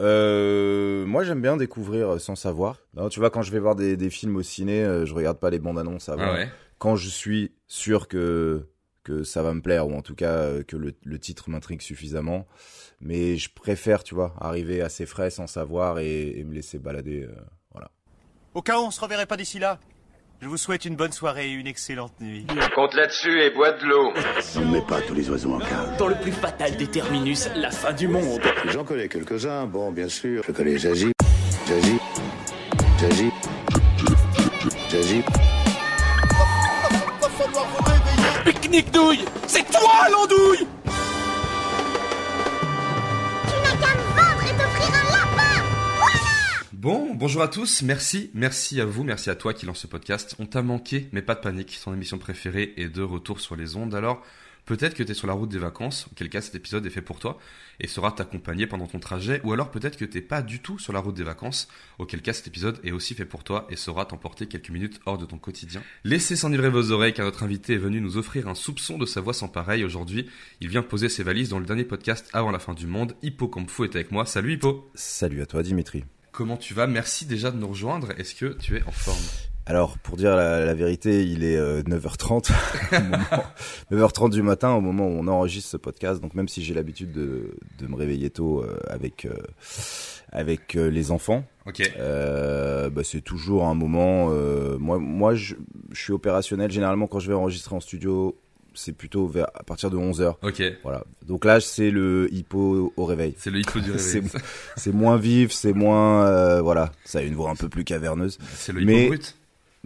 euh, moi j'aime bien découvrir sans savoir. Non, tu vois, quand je vais voir des, des films au ciné, euh, je regarde pas les bandes annonces avant. Ah ouais. Quand je suis sûr que que ça va me plaire ou en tout cas euh, que le, le titre m'intrigue suffisamment. Mais je préfère, tu vois, arriver assez frais sans savoir et, et me laisser balader. euh, voilà. Au cas où on se reverrait pas d'ici là, je vous souhaite une bonne soirée et une excellente nuit. Compte là-dessus et bois de l'eau. On ne met pas tous les oiseaux en cage. Dans le plus fatal des terminus, la fin du monde. J'en connais quelques-uns, bon, bien sûr. Je connais Jaji, Jaji, Jaji, Jaji. Pique-nique douille C'est toi l'andouille Bon, bonjour à tous, merci, merci à vous, merci à toi qui lance ce podcast. On t'a manqué, mais pas de panique, ton émission préférée est de retour sur les ondes. Alors, peut-être que tu es sur la route des vacances, auquel cas cet épisode est fait pour toi et sera t'accompagner pendant ton trajet, ou alors peut-être que t'es pas du tout sur la route des vacances, auquel cas cet épisode est aussi fait pour toi et saura t'emporter quelques minutes hors de ton quotidien. Laissez s'enivrer vos oreilles car notre invité est venu nous offrir un soupçon de sa voix sans pareil. Aujourd'hui, il vient poser ses valises dans le dernier podcast avant la fin du monde. Hippo Campfou est avec moi. Salut Hippo Salut à toi Dimitri. Comment tu vas Merci déjà de nous rejoindre. Est-ce que tu es en forme? Alors, pour dire la, la vérité, il est euh, 9h30, au moment- 9h30 du matin au moment où on enregistre ce podcast. Donc, même si j'ai l'habitude de, de me réveiller tôt euh, avec euh, avec euh, les enfants, euh, bah, c'est toujours un moment. euh, moi, moi, je, je suis opérationnel généralement quand je vais enregistrer en studio. C'est plutôt vers à partir de 11h. Ok. Voilà. Donc là, c'est le hippo au réveil. C'est le hippo du réveil. C'est moins vif, c'est moins euh, voilà. Ça a une voix un peu plus caverneuse. C'est le hippo Mais- brut.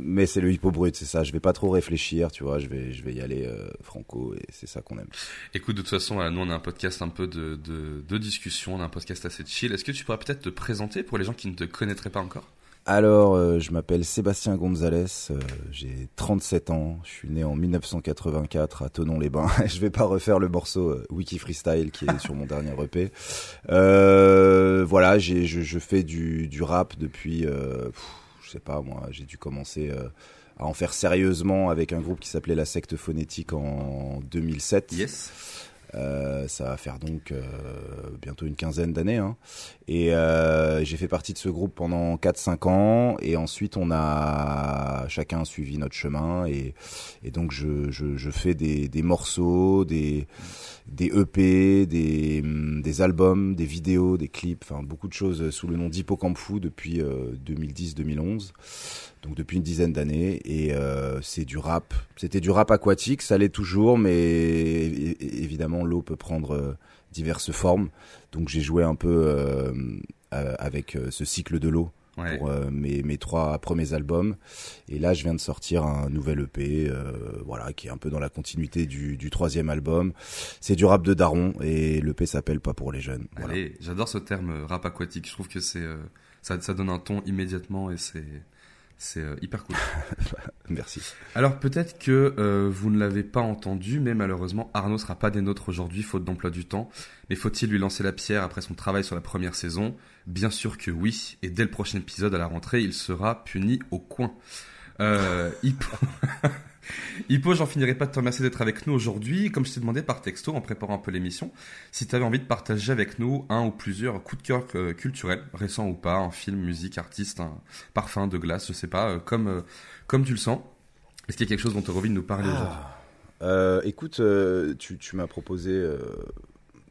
Mais c'est le hippo brut, c'est ça. Je vais pas trop réfléchir, tu vois. Je vais, je vais y aller euh, franco et c'est ça qu'on aime. Écoute, de toute façon, voilà, nous on a un podcast un peu de, de, de discussion, on a un podcast assez chill. Est-ce que tu pourrais peut-être te présenter pour les gens qui ne te connaîtraient pas encore? Alors, euh, je m'appelle Sébastien Gonzalez. euh, J'ai 37 ans. Je suis né en 1984 à Tonon-les-Bains. je vais pas refaire le morceau euh, Wiki Freestyle qui est sur mon dernier EP. Euh, voilà, je, je fais du, du rap depuis, euh, pff, je sais pas moi. J'ai dû commencer. à en faire sérieusement avec un groupe qui s'appelait La Secte Phonétique en 2007. Yes. Euh, ça va faire donc euh, bientôt une quinzaine d'années. Hein. Et euh, j'ai fait partie de ce groupe pendant 4-5 ans. Et ensuite, on a chacun suivi notre chemin. Et, et donc, je, je, je fais des, des morceaux, des, des EP, des, hum, des albums, des vidéos, des clips, enfin beaucoup de choses sous le nom d'Hippocampu depuis euh, 2010-2011 donc depuis une dizaine d'années. Et euh, c'est du rap. C'était du rap aquatique. Ça l'est toujours mais évidemment l'eau peut prendre euh, diverses formes. Donc j'ai joué un peu euh, euh, avec euh, ce cycle de l'eau Ouais. pour euh, mes, mes trois premiers albums. Et là je viens de sortir un nouvel EP euh, voilà qui est un peu dans la continuité du, du troisième album. C'est du rap de daron et l'EP s'appelle pas pour les jeunes. Voilà. Allez, j'adore ce terme rap aquatique. Je trouve que c'est euh, ça, ça donne un ton immédiatement et c'est c'est euh, hyper cool. merci Alors peut-être que euh, vous ne l'avez pas entendu, mais malheureusement Arnaud sera pas des nôtres aujourd'hui, faute d'emploi du temps. Mais faut-il lui lancer la pierre après son travail sur la première saison? Bien sûr que oui, et dès le prochain épisode à la rentrée, il sera puni au coin. Euh, Hippo j'en finirai pas de te remercier d'être avec nous aujourd'hui. Comme je t'ai demandé par texto en préparant un peu l'émission, si tu avais envie de partager avec nous un ou plusieurs coups de cœur euh, culturels, récents ou pas, un film, musique, artiste, un parfum de glace, je sais pas, euh, comme, euh, comme tu le sens. Est-ce qu'il y a quelque chose dont tu as envie de nous parler aujourd'hui? Euh, écoute, tu, tu m'as proposé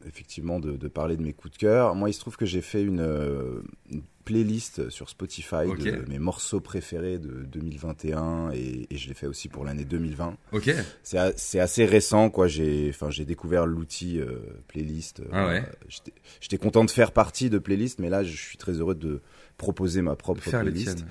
effectivement de, parler de mes coups de cœur. Moi, il se trouve que j'ai fait une playlist sur Spotify de mes morceaux préférés de 2021 et, et je l'ai fait aussi pour l'année 2020. Ok, C'est assez récent, quoi. J'ai, enfin, j'ai découvert l'outil euh, playlist. Ah ouais. Euh, J'étais- content de faire partie de playlist, mais là, je suis très heureux de proposer ma propre faire playlist.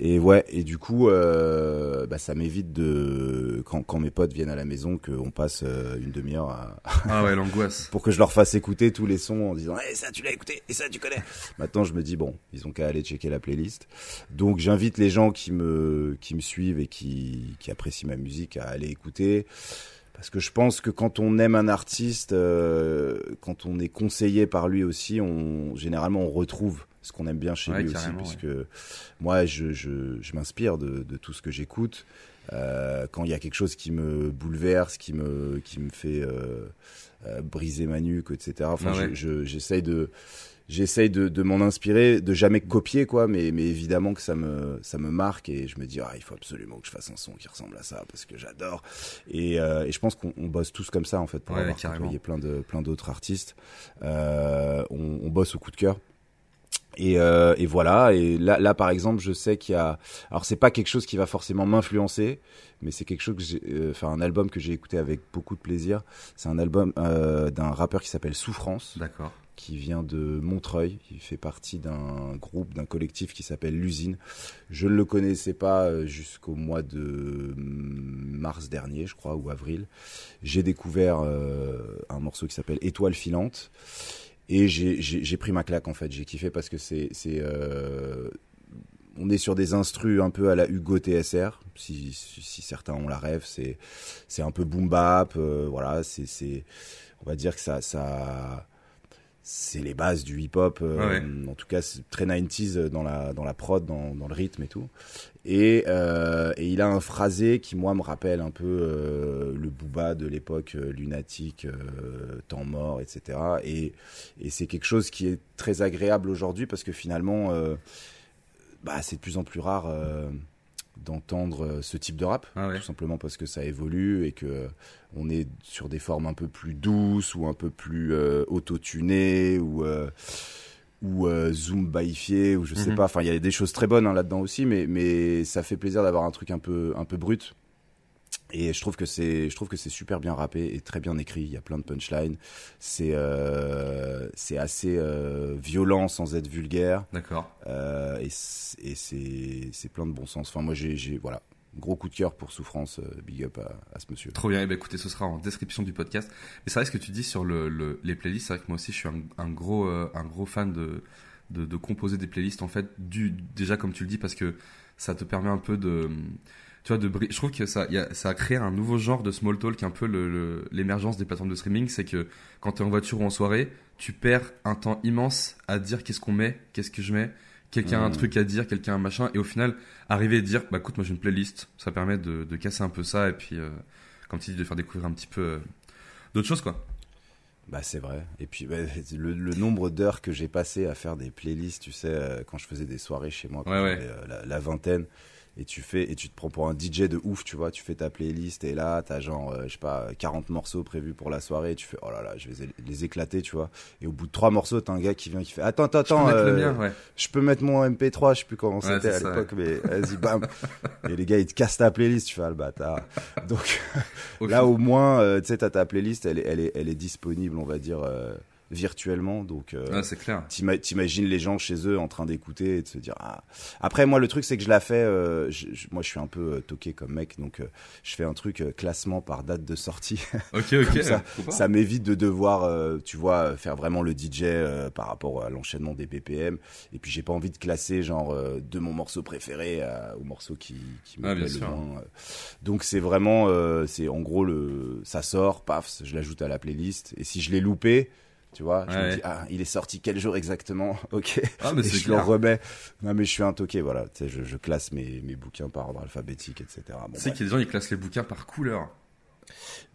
Et ouais, et du coup, euh, bah, ça m'évite de quand, quand mes potes viennent à la maison qu'on passe euh, une demi-heure à- Ah ouais, l'angoisse. pour que je leur fasse écouter tous les sons en disant Eh, ça tu l'as écouté et ça tu connais. Maintenant, je me dis bon, ils ont qu'à aller checker la playlist. Donc, j'invite les gens qui me qui me suivent et qui qui apprécient ma musique à aller écouter. Parce que je pense que quand on aime un artiste, euh, quand on est conseillé par lui aussi, on généralement on retrouve ce qu'on aime bien chez Ouais, lui aussi, carrément, puisque moi je, je, je m'inspire de, de tout ce que j'écoute Euh, quand il y a quelque chose qui me bouleverse, qui me, qui me fait euh, euh, briser ma nuque, etc. Enfin, Ah ouais. je- je- j'essaye de, j'essaye de, de m'en inspirer, de jamais copier, quoi. Mais, mais évidemment que ça me, ça me marque et je me dis, ah, il faut absolument que je fasse un son qui ressemble à ça parce que j'adore. Et, euh, et je pense qu'on on bosse tous comme ça, en fait, pour Ouais, avoir côtoyé plein de, plein d'autres artistes. Euh, on, on bosse au coup de cœur. Et, euh, et voilà. Et là, là, par exemple, je sais qu'il y a. Alors, c'est pas quelque chose qui va forcément m'influencer, mais c'est quelque chose que j'ai. euh, Enfin, un album que j'ai écouté avec beaucoup de plaisir. C'est un album euh, d'un rappeur qui s'appelle Souffrance, D'accord. Qui vient de Montreuil. Il fait partie d'un groupe, d'un collectif qui s'appelle l'Usine. Je ne le connaissais pas euh, jusqu'au mois de mars dernier, je crois, ou avril. J'ai découvert euh, un morceau qui s'appelle Étoile filante. Et j'ai- pris ma claque en fait, j'ai kiffé parce que c'est euh, on est sur des instrus un peu à la Hugo TSR, si, si, si certains ont la rêve, c'est un peu boom bap, voilà, c'est on va dire que ça c'est les bases du hip hop, Ouais, ouais. en tout cas c'est très 90s dans la dans la prod, dans, dans le rythme et tout. Et, euh, et il a un phrasé qui moi me rappelle un peu euh, le booba de l'époque euh, lunatique, euh, temps mort, etc. Et, et c'est quelque chose qui est très agréable aujourd'hui parce que finalement, euh, bah, c'est de plus en plus rare euh, d'entendre euh, ce type de rap, Ah ouais. tout simplement parce que ça évolue et que euh, on est sur des formes un peu plus douces ou un peu plus euh, autotunées ou euh, ou euh, zoom baifié ou je sais Mhm. pas. Enfin, il y a des choses très bonnes hein, là-dedans aussi, mais mais ça fait plaisir d'avoir un truc un peu un peu brut. Et je trouve que c'est, je trouve que c'est super bien rappé et très bien écrit. Il y a plein de punchlines. C'est, euh, c'est assez euh, violent sans être vulgaire. D'accord. Euh, et c'est, et c'est, plein de bon sens. Enfin, moi, j'ai, j'ai, voilà, gros coup de cœur pour Souffrance. big up à, à ce monsieur. Trop bien. Eh ben, écoutez, ce sera en description du podcast. Mais c'est vrai ce que tu dis sur le, le- les playlists. C'est vrai que moi aussi, je suis un, un gros, euh, un gros fan de, de, de composer des playlists. En fait, du, déjà comme tu le dis, parce que ça te permet un peu de, tu vois, de Je trouve que ça, y a, ça a créé un nouveau genre de small talk, un peu le- le- l'émergence des plateformes de streaming. C'est que quand tu es en voiture ou en soirée, tu perds un temps immense à dire qu'est-ce qu'on met, qu'est-ce que je mets. Quelqu'un a un Mhm. truc à dire, quelqu'un a un machin, et au final, arriver et dire, bah écoute, moi j'ai une playlist, ça permet de, de casser un peu ça, et puis, euh, comme tu dis, de faire découvrir un petit peu euh, d'autres choses, quoi. Bah c'est vrai. Et puis bah, le, le nombre d'heures que j'ai passé à faire des playlists, tu sais, euh, quand je faisais des soirées chez moi, quand Ouais, euh, la, la vingtaine, et tu fais et tu te prends pour un DJ de ouf, tu vois, tu fais ta playlist et là t'as genre euh, je sais pas 40 morceaux prévus pour la soirée, et tu fais oh là là, je vais les éclater, tu vois. Et au bout de trois morceaux, t'as un gars qui vient qui fait attends attends Je peux attends, mettre le euh, mien, ouais. je peux mettre mon MP3, je sais plus comment Ouais, c'était à l'époque, mais vas-y bam. et les gars ils te cassent ta playlist, tu fais ah, le bâtard. Donc Là, au moins, euh, tu sais, t'as ta playlist, elle est, elle est, elle est disponible, on va dire, euh, virtuellement. Donc, euh, Ouais, c'est clair. t'ima- t'imagines les gens chez eux en train d'écouter et de se dire. Ah. Après, moi, le truc, c'est que je la fais. euh, je- je- moi, je suis un peu euh, toqué comme mec, donc euh, je fais un truc classement par date de sortie. Ok, ok. Comme ça, ça m'évite de devoir, tu vois, faire vraiment le DJ par rapport à l'enchaînement des BPM. Et puis, j'ai pas envie de classer genre de mon morceau préféré au morceau qui, qui me Ah, plaît le moins. Donc, c'est vraiment, c'est en gros le, ça sort, paf, je l'ajoute à la playlist. Et si je l'ai loupé, tu vois, je Ouais. me dis ah, il est sorti quel jour exactement Ok. Ah, mais et je le remets. Non, mais je suis un toqué, voilà. Tu sais, je, je classe mes, mes bouquins par ordre alphabétique, etc. Bon, Tu sais qu'il y a des gens qui classent les bouquins par couleur.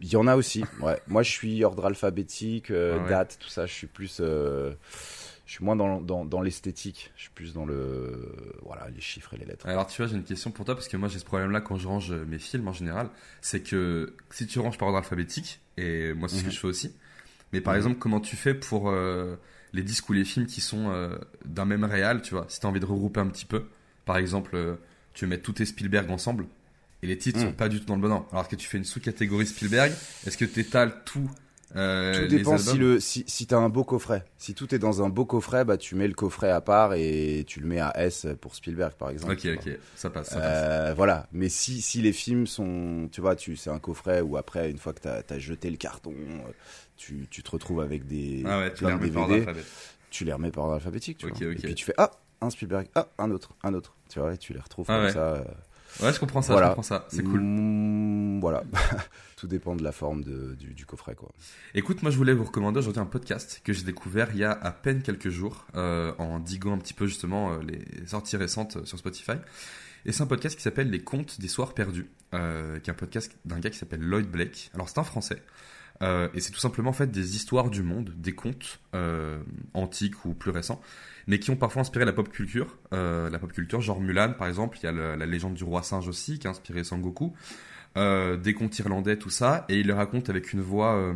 Il y en a aussi. Ouais. Moi, je suis ordre alphabétique, euh, Ah ouais. date, tout ça. Je suis plus, euh, je suis moins dans, dans, dans l'esthétique. Je suis plus dans le, voilà, les chiffres et les lettres. Alors tu vois, j'ai une question pour toi parce que moi j'ai ce problème-là quand je range mes films en général, c'est que si tu ranges par ordre alphabétique, et moi c'est ce que Mhm. je fais aussi, mais par Mhm. exemple comment tu fais pour euh, les disques ou les films qui sont euh, d'un même réal, tu vois, si tu as envie de regrouper un petit peu, par exemple euh, tu veux mettre tous tes Spielberg ensemble, et les titres Mhm. sont pas du tout dans le bon ordre, alors que tu fais une sous-catégorie Spielberg, est-ce que tu étales tout euh, Tout dépend si le, si, si t'as un beau coffret. Si tout est dans un beau coffret, bah, tu mets le coffret à part et tu le mets à S pour Spielberg, par exemple. Ok, ok, ça passe, ça passe. Euh, voilà, mais si, si les films sont, tu vois, tu c'est un coffret où après une fois que t'as as jeté le carton, euh, tu, tu te retrouves avec des Ah ouais, tu les remets par ordre tu les remets par ordre alphabétique, tu vois. Et puis tu fais ah un Spielberg, ah un autre, un autre, tu vois, et tu les retrouves Ah comme ouais. ça. euh, Ouais, je comprends ça, Voilà. je comprends ça, c'est cool. mm, voilà, tout dépend de la forme de, du, du coffret quoi. Écoute, moi je voulais vous recommander aujourd'hui un podcast que j'ai découvert il y a à peine quelques jours euh, en diguant un petit peu justement euh, les sorties récentes euh, sur Spotify. Et c'est un podcast qui s'appelle Les Contes des Soirs Perdus. euh, qui est un podcast d'un gars qui s'appelle Lloyd Blake. Alors c'est un français. Euh, et c'est tout simplement en fait des histoires du monde, des contes euh, antiques ou plus récents, mais qui ont parfois inspiré la pop culture. Euh, la pop culture, genre Mulan par exemple, il y a la légende du roi singe aussi qui a inspiré Sangoku, des contes irlandais, tout ça, et il le raconte avec une voix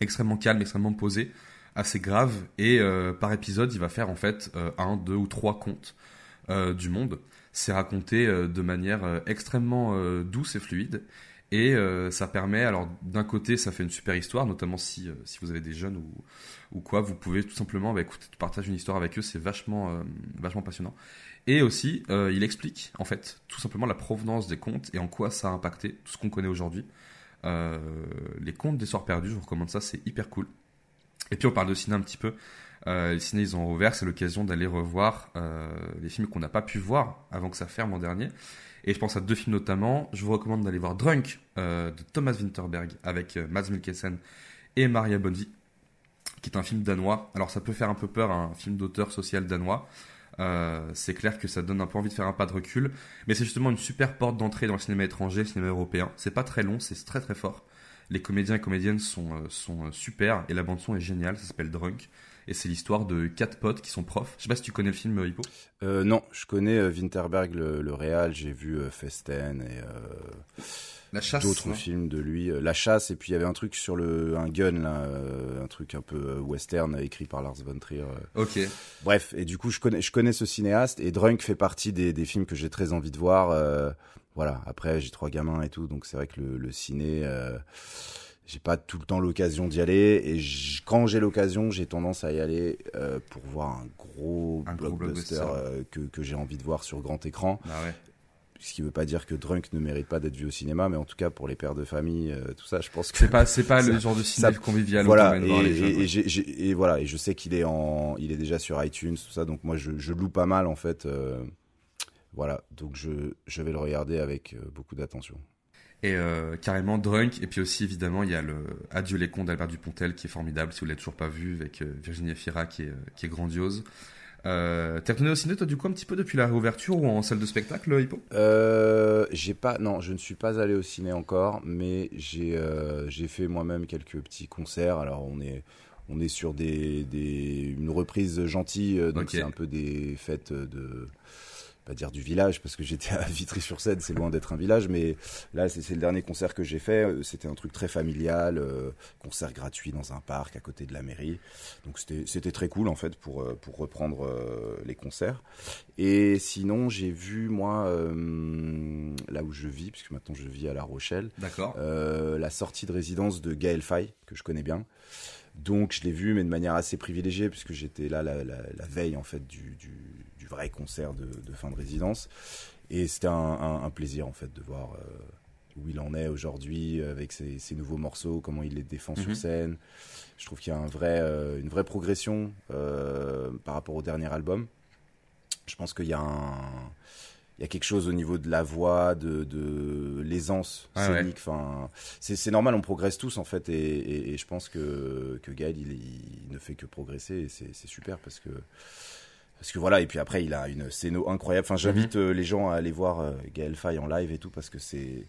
extrêmement calme, extrêmement posée, assez grave, et par épisode il va faire en fait un, deux ou trois contes du monde. C'est raconté de manière extrêmement douce et fluide. Et euh, ça permet, alors d'un côté, ça fait une super histoire, notamment si, euh, si vous avez des jeunes ou, ou quoi, vous pouvez tout simplement, bah, partages une histoire avec eux, c'est vachement, euh, vachement passionnant. Et aussi, il explique, en fait, tout simplement la provenance des contes et en quoi ça a impacté tout ce qu'on connaît aujourd'hui. Les contes des soirs perdus, je vous recommande ça, c'est hyper cool. Et puis on parle de ciné un petit peu. Les ciné, ils ont rouvert, c'est l'occasion d'aller revoir les films qu'on n'a pas pu voir avant que ça ferme l'an dernier. Et je pense à deux films notamment. Je vous recommande d'aller voir Drunk euh, de Thomas Winterberg avec euh, Mads Mikkelsen et Maria Bonvi, qui est un film danois. Alors ça peut faire un peu peur, un film d'auteur social danois. Euh, c'est clair que ça donne un peu envie de faire un pas de recul, mais c'est justement une super porte d'entrée dans le cinéma étranger, le cinéma européen. C'est pas très long, c'est très très fort. Les comédiens et comédiennes sont, euh, sont super et la bande son est géniale. Ça s'appelle Drunk et c'est l'histoire de quatre potes qui sont profs. Je sais pas si tu connais le film Hippo. Euh, non, je connais euh, Winterberg, le, le réal, j'ai vu euh, Festen et euh, La chasse. d'autres films de lui. La chasse, et puis il y avait un truc sur le un gun, là, un truc un peu western écrit par Lars von Trier. Ok. Bref, et du coup, je connais, je connais ce cinéaste, et Drunk fait partie des, des films que j'ai très envie de voir. euh, voilà, après, j'ai trois gamins et tout, donc c'est vrai que le, le ciné, euh, j'ai pas tout le temps l'occasion d'y aller, et quand j'ai l'occasion, j'ai tendance à y aller euh, pour voir un gros Un gros blockbuster, euh, que, que j'ai envie de voir sur grand écran. Bah ouais. Ce qui veut pas dire que Drunk ne mérite pas d'être vu au cinéma, mais en tout cas pour les pères de famille, euh, tout ça, je pense que C'est pas, c'est pas le genre de ciné ça- convivial voilà. Et, et- ouais. voilà, et je sais qu'il est en, il est déjà sur iTunes, tout ça, donc moi je, je loue pas mal en fait. voilà, donc je, je vais le regarder avec beaucoup d'attention. Et euh, carrément Drunk. Et puis aussi, évidemment, il y a le Adieu les cons d'Albert Dupontel qui est formidable, si vous l'avez toujours pas vu, avec euh, Virginie Fira qui est, euh, qui est grandiose. Euh, T'es retourné au ciné, toi, du coup, un petit peu depuis la réouverture ou en salle de spectacle, Hippo? Euh, j'ai pas, non, je ne suis pas allé au ciné encore, mais j'ai euh, j'ai fait moi-même quelques petits concerts. Alors on est on est sur des, des une reprise gentille, donc c'est un peu des fêtes de pas dire du village parce que j'étais à Vitry-sur-Seine, c'est loin d'être un village, mais là c'est le dernier concert que j'ai fait. euh, C'était un truc très familial, euh, concert gratuit dans un parc à côté de la mairie. Donc c'était très cool en fait pour euh, pour reprendre euh, les concerts. Et sinon j'ai vu moi euh, là où je vis, puisque maintenant je vis à La Rochelle, D'accord. la sortie de résidence de Gaël Faye, que je connais bien. Donc je l'ai vu, mais de manière assez privilégiée, puisque j'étais là la, la- la veille en fait du, du- du vrai concert de, de fin de résidence. Et c'était un, un- un plaisir en fait de voir euh, où il en est aujourd'hui avec ses, ses nouveaux morceaux, comment il les défend Mhm. sur scène. Je trouve qu'il y a un vrai, euh, une vraie progression euh, par rapport au dernier album. Je pense qu'il y a un, il y a quelque chose au niveau de la voix, de, de l'aisance ouais. scénique. Enfin, c'est normal, on progresse tous en fait, et, et- et je pense que que Gaël il, il ne fait que progresser, et c'est super parce que parce que voilà. Et puis après, il a une scéno incroyable. Enfin, j'invite Mhm. euh, les gens à aller voir euh, Gaël Faye en live et tout parce que c'est,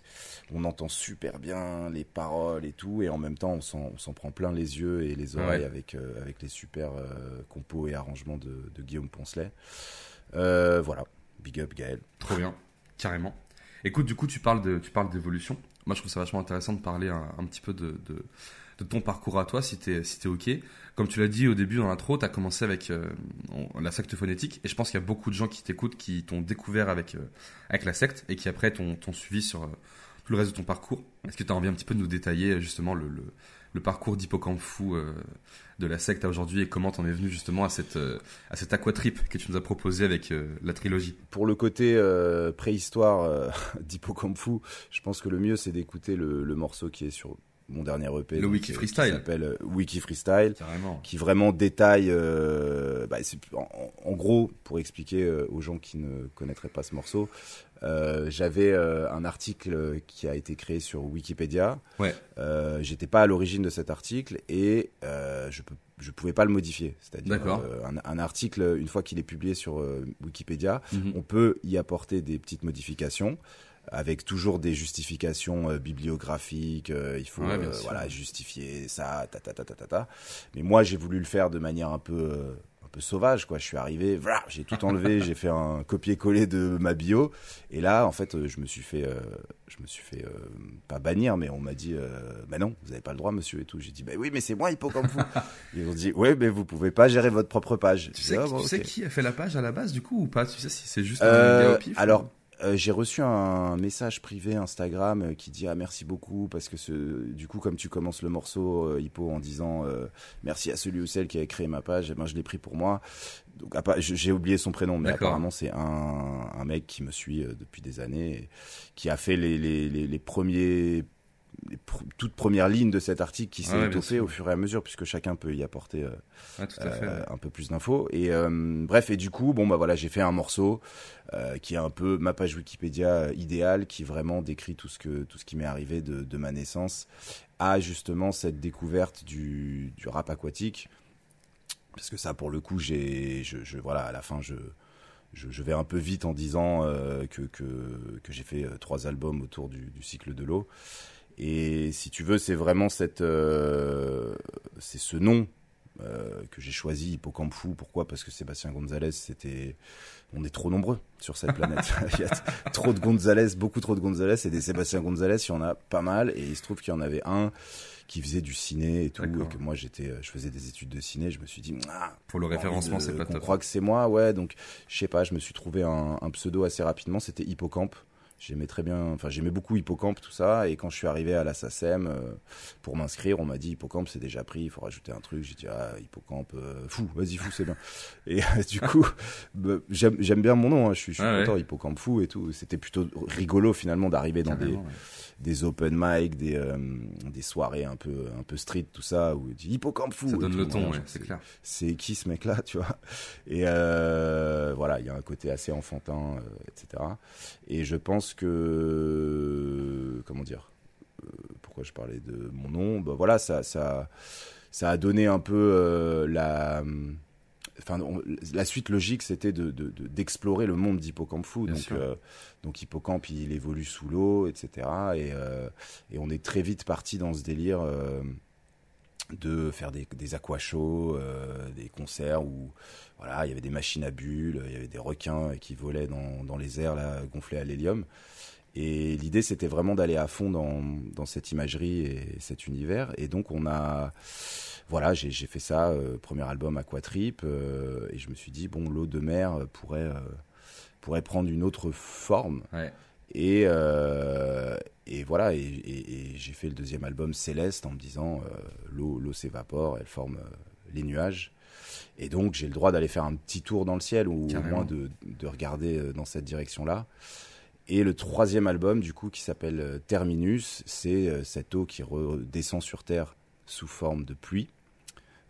on entend super bien les paroles et tout, et en même temps, on s'en on s'en prend plein les yeux et les oreilles Ouais. avec euh, avec les super euh, compos et arrangements de, de Guillaume Poncelet. Euh, voilà, big up Gaël. Trop bien, carrément. Écoute, du coup, tu parles de, tu parles d'évolution. Moi, je trouve ça vachement intéressant de parler un, petit peu de, de, ton parcours à toi, si t'es, si t'es ok. Comme tu l'as dit au début dans l'intro, t'as commencé avec euh, la secte phonétique, et je pense qu'il y a beaucoup de gens qui t'écoutent, qui t'ont découvert avec, euh, avec la secte, et qui après t'ont, suivi sur euh, tout le reste de ton parcours. Est-ce que tu envie un petit peu de nous détailler justement le, le, le parcours d'hippocampe fou euh, de la secte à aujourd'hui, et comment t'en es venu justement à cette, euh, à cette aquatrip que tu nous as proposé avec euh, la trilogie Pour le côté euh, préhistoire d'Hippocampe Fou, je pense que le mieux c'est d'écouter le, le morceau qui est sur mon dernier EP. Le donc, Wiki Freestyle. Qui s'appelle Wiki Freestyle. Carrément. qui vraiment détaille. bah, en, en gros, pour expliquer aux gens qui ne connaîtraient pas ce morceau, j'avais euh, un article qui a été créé sur Wikipédia. Ouais. Euh, J'étais pas à l'origine de cet article et euh, je peux je pouvais pas le modifier. C'est-à-dire euh, un, un article une fois qu'il est publié sur euh, Wikipédia, Mhm. on peut y apporter des petites modifications. avec toujours des justifications euh, bibliographiques. euh, il faut Ouais, euh, voilà justifier ça, ta ta ta ta ta ta. Mais moi, j'ai voulu le faire de manière un peu euh, un peu sauvage, quoi. Je suis arrivé, voilà, j'ai tout enlevé, j'ai fait un copier-coller de ma bio, et là, en fait, je me suis fait, euh, je me suis fait euh, pas bannir, mais on m'a dit, euh, bah non, vous avez pas le droit, monsieur, et tout. J'ai dit, bah oui, mais c'est moi, Hippocampe fou. Ils ont dit, ouais, mais vous pouvez pas gérer votre propre page. Tu J'ai sais, dit, Ah, tu sais qui a fait la page à la base du coup ou pas? Tu sais si c'est juste un Euh, gars au pif alors, ou- euh, j'ai reçu un message privé Instagram euh, qui dit ah merci beaucoup parce que ce, du coup comme tu commences le morceau euh, Hippo en disant euh, merci à celui ou celle qui a créé ma page, eh ben je l'ai pris pour moi. Donc j'ai oublié son prénom, mais apparemment c'est un, un mec qui me suit depuis des années, et qui a fait les, les, les, les premiers toutes premières lignes de cet article qui Ah s'est ouais, étoffé au fur et à mesure puisque chacun peut y apporter euh, Ouais, tout à fait. euh, ouais. un peu plus d'infos. Et euh, bref, et du coup, bon bah voilà, j'ai fait un morceau qui est un peu ma page Wikipédia idéale, qui vraiment décrit tout ce que tout ce qui m'est arrivé de, de ma naissance à justement cette découverte du, du rap aquatique. Parce que ça, pour le coup, j'ai, je, je voilà, à la fin, je je, je vais un peu vite en disant euh, que, que, que j'ai fait trois albums autour du, du cycle de l'eau. Et si tu veux, c'est vraiment cette, euh, c'est ce nom euh, que j'ai choisi, Hippocampe Fou. Pourquoi? Parce que Sébastien Gonzalez, c'était, on est trop nombreux sur cette planète. il y a trop de Gonzalez, beaucoup trop de Gonzalez, et des Sébastien Gonzalez, il y en a pas mal. Et il se trouve qu'il y en avait un qui faisait du ciné et tout, et que moi j'étais, euh, je faisais des études de ciné. Je me suis dit, Pour le référencement, c'est pas top. croit que c'est moi, ouais. Donc, je sais pas, je me suis trouvé un, un pseudo assez rapidement. C'était Hippocampe. J'aimais très bien, enfin, j'aimais beaucoup Hippocampe, tout ça. Et quand je suis arrivé à la SACEM euh, pour m'inscrire, on m'a dit Hippocampe, c'est déjà pris, il faut rajouter un truc. J'ai dit, ah, Hippocampe, euh, fou, vas-y, fou, c'est bien. Et euh, du coup, bah, j'aime bien mon nom, hein, je suis, je suis Ouais, content, Hippocampe fou et tout. C'était plutôt rigolo finalement d'arriver dans des, ouais. des open mic, des, euh, des soirées un peu, un peu street, tout ça, où dit Hippocampe fou. Ça donne tout. le ton, ouais, c'est clair. c'est qui ce mec-là, tu vois? Et voilà, il y a un côté assez enfantin, etc. Et je pense que, comment dire, euh, pourquoi je parlais de mon nom Bah voilà, ça, ça, ça a donné un peu euh, la. Enfin, on- la suite logique, c'était de, de- de- d'explorer le monde d'Hippocampe Fou. Donc, euh, donc, Hippocampe, il évolue sous l'eau, etc. Et, euh, et on est très vite parti dans ce délire de faire des, des aqua shows, euh, des concerts où voilà, il y avait des machines à bulles, il y avait des requins qui volaient dans, dans les airs là, gonflés à l'hélium. Et l'idée, c'était vraiment d'aller à fond dans, dans cette imagerie et cet univers. Et donc, on a, voilà, j'ai fait ça, euh, premier album Aquatrip, euh, et je me suis dit, bon, l'eau de mer pourrait, euh, pourrait prendre une autre forme. Ouais. Et, et voilà, et, et- et j'ai fait le deuxième album Céleste en me disant l'eau, l'eau s'évapore, elle forme les nuages. Et donc j'ai le droit d'aller faire un petit tour dans le ciel ou au moins de, de regarder euh, dans cette direction-là. Et le troisième album, du coup, qui s'appelle euh, Terminus, c'est euh, cette eau qui redescend sur Terre sous forme de pluie.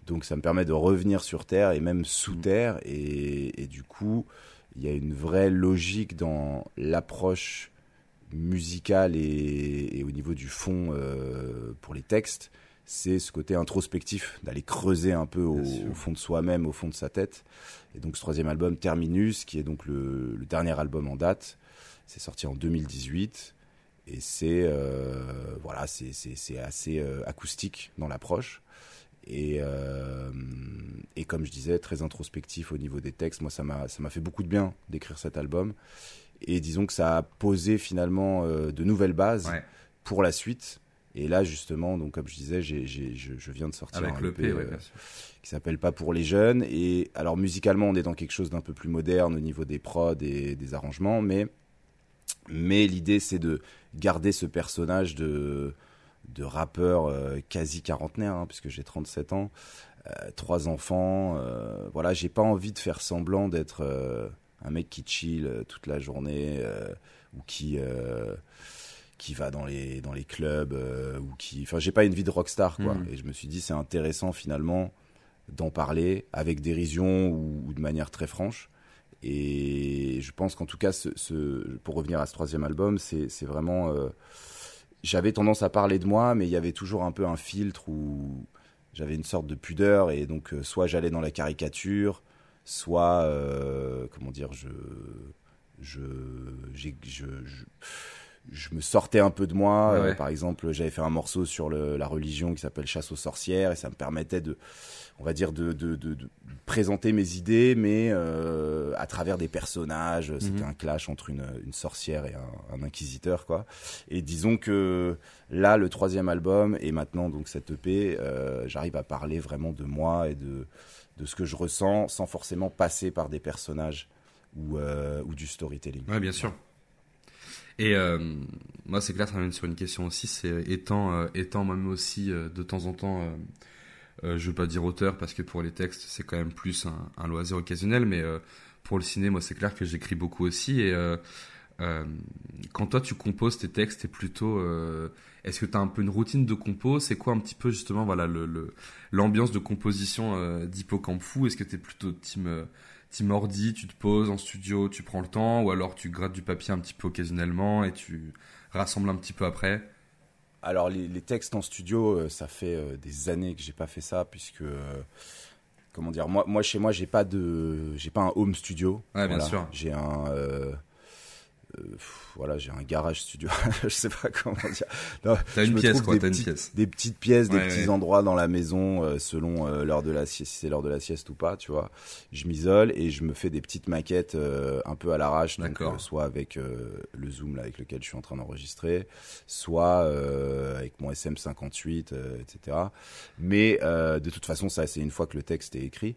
Donc ça me permet de revenir sur Terre et même sous Mm. Terre. Et, et du coup, il y a une vraie logique dans l'approche musicale et, et au niveau du fond euh, pour les textes. C'est ce côté introspectif, d'aller creuser un peu au, fond de soi-même, au fond de sa tête. Et donc ce troisième album, Terminus, qui est donc le, le dernier album en date, c'est sorti en 2018. Et c'est euh, voilà, c'est c'est- c'est assez euh, acoustique dans l'approche. Et, euh, et comme je disais, très introspectif au niveau des textes. Moi, ça m'a ça m'a fait beaucoup de bien d'écrire cet album. Et disons que ça a posé finalement de nouvelles bases Ouais. pour la suite. Et là, justement, donc comme je disais, je, je viens de sortir Avec un le EP, P, ouais, euh, qui s'appelle Pas pour les jeunes. Et alors musicalement, on est dans quelque chose d'un peu plus moderne au niveau des prods et des arrangements, mais mais l'idée c'est de garder ce personnage de de rappeur euh, quasi quarantenaire, hein, puisque j'ai 37 ans, euh, trois enfants. voilà, j'ai pas envie de faire semblant d'être un mec qui chill toute la journée ou qui qui va dans les dans les clubs euh, ou qui enfin j'ai pas une vie de rockstar quoi Mhm. et je me suis dit c'est intéressant finalement d'en parler avec dérision ou, ou de manière très franche et je pense qu'en tout cas ce, ce- pour revenir à ce troisième album c'est c'est vraiment euh, j'avais tendance à parler de moi mais il y avait toujours un peu un filtre où j'avais une sorte de pudeur et donc euh, soit j'allais dans la caricature soit euh, comment dire je je je, je je me sortais un peu de moi. Ouais, Euh, par exemple, j'avais fait un morceau sur le, la religion qui s'appelle Chasse aux sorcières et ça me permettait de, on va dire, de, de, de, de présenter mes idées, mais euh, à travers des personnages. C'était Mhm. un clash entre une, une sorcière et un, un inquisiteur, quoi. Et disons que là, le troisième album et maintenant donc cette EP, euh, j'arrive à parler vraiment de moi et de de ce que je ressens sans forcément passer par des personnages ou, euh, ou du storytelling. Ouais, bien sûr. Et euh, moi, c'est clair, ça m'amène sur une question aussi. C'est étant, euh, étant moi-même aussi euh, de temps en temps, euh, euh, je veux pas dire auteur parce que pour les textes, c'est quand même plus un, un loisir occasionnel, mais euh, pour le ciné, moi, c'est clair que j'écris beaucoup aussi. Et euh, euh, quand toi, tu composes tes textes, t'es plutôt. euh, Est-ce que tu as un peu une routine de compo? C'est quoi un petit peu justement voilà le le- l'ambiance de composition euh, d'Hippocampe Fou? Est-ce que tu es plutôt team team ordi, tu te poses en studio, tu prends le temps, ou alors tu grattes du papier un petit peu occasionnellement et tu rassembles un petit peu après Alors les, les textes en studio, euh, ça fait euh, des années que j'ai pas fait ça puisque euh, comment dire, moi, moi chez moi j'ai pas de, j'ai pas un home studio. Ouais, bien Voilà. sûr. J'ai un, voilà, j'ai un garage studio. je sais pas comment dire. Non, je une me pièce quoi, des t'as une petites- pièce. des petites pièces, des petits ouais. endroits dans la maison euh, selon euh, l'heure de la sieste, si c'est l'heure de la sieste ou pas, tu vois. Je m'isole et je me fais des petites maquettes euh, un peu à l'arrache, donc euh, soit avec le zoom là avec lequel je suis en train d'enregistrer, soit euh, avec mon SM58, euh, etc. Mais euh, de toute façon, ça c'est une fois que le texte est écrit.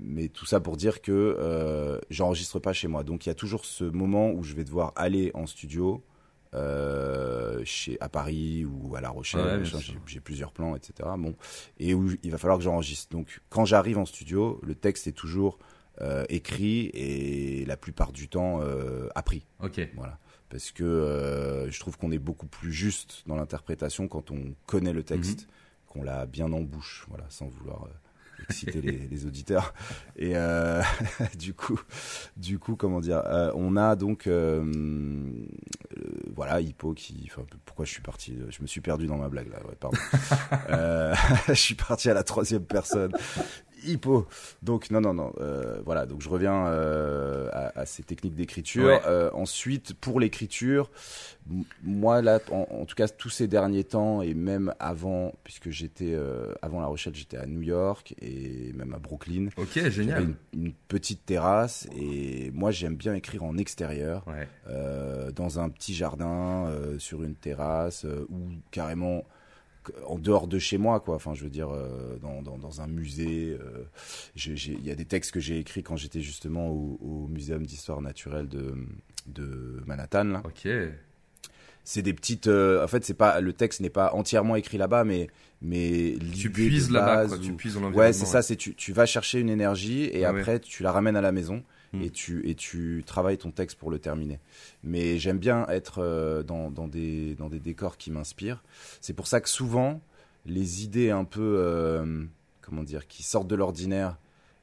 Mais tout ça pour dire que euh, j'enregistre pas chez moi, donc il y a toujours ce moment où je vais devoir aller en studio euh, chez à Paris ou à La Rochelle, Ouais, j'ai plusieurs plans, etc. Bon, et où il va falloir que j'enregistre. Donc, quand j'arrive en studio, le texte est toujours euh, écrit et la plupart du temps euh, appris. Ok. Voilà, parce que euh, je trouve qu'on est beaucoup plus juste dans l'interprétation quand on connaît le texte, Mhm. qu'on l'a bien en bouche. Voilà, sans vouloir. Exciter les, les auditeurs. Et euh, du coup du coup comment dire euh, on a donc euh, euh, voilà Hippo qui pourquoi je suis parti je me suis perdu dans ma blague là ouais, pardon. Euh, je suis parti à la troisième personne Hippo donc non non non euh, voilà donc je reviens euh, à, à ces techniques d'écriture Ouais. Euh, ensuite pour l'écriture moi là en, en tout cas tous ces derniers temps et même avant puisque j'étais avant La Rochelle j'étais à New York et même à Brooklyn Ok, génial. une, une petite terrasse et moi j'aime bien écrire en extérieur Ouais. dans un petit jardin sur une terrasse ou carrément en dehors de chez moi quoi enfin je veux dire euh, dans, dans, dans un musée euh, il y a des textes que j'ai écrits quand j'étais justement au, au muséum d'histoire naturelle de, de Manhattan là Ok. c'est des petites euh, en fait c'est pas le texte n'est pas entièrement écrit là-bas mais mais Tu puises là-bas. Tu puises dans l'environnement. Ouais, c'est ça, c'est tu, tu vas chercher une énergie et Ah ouais. après tu la ramènes à la maison Hmm. et, tu, et tu travailles ton texte pour le terminer. Mais j'aime bien être euh, dans, dans, des, dans des décors qui m'inspirent. C'est pour ça que souvent, les idées un peu, euh, comment dire, qui sortent de l'ordinaire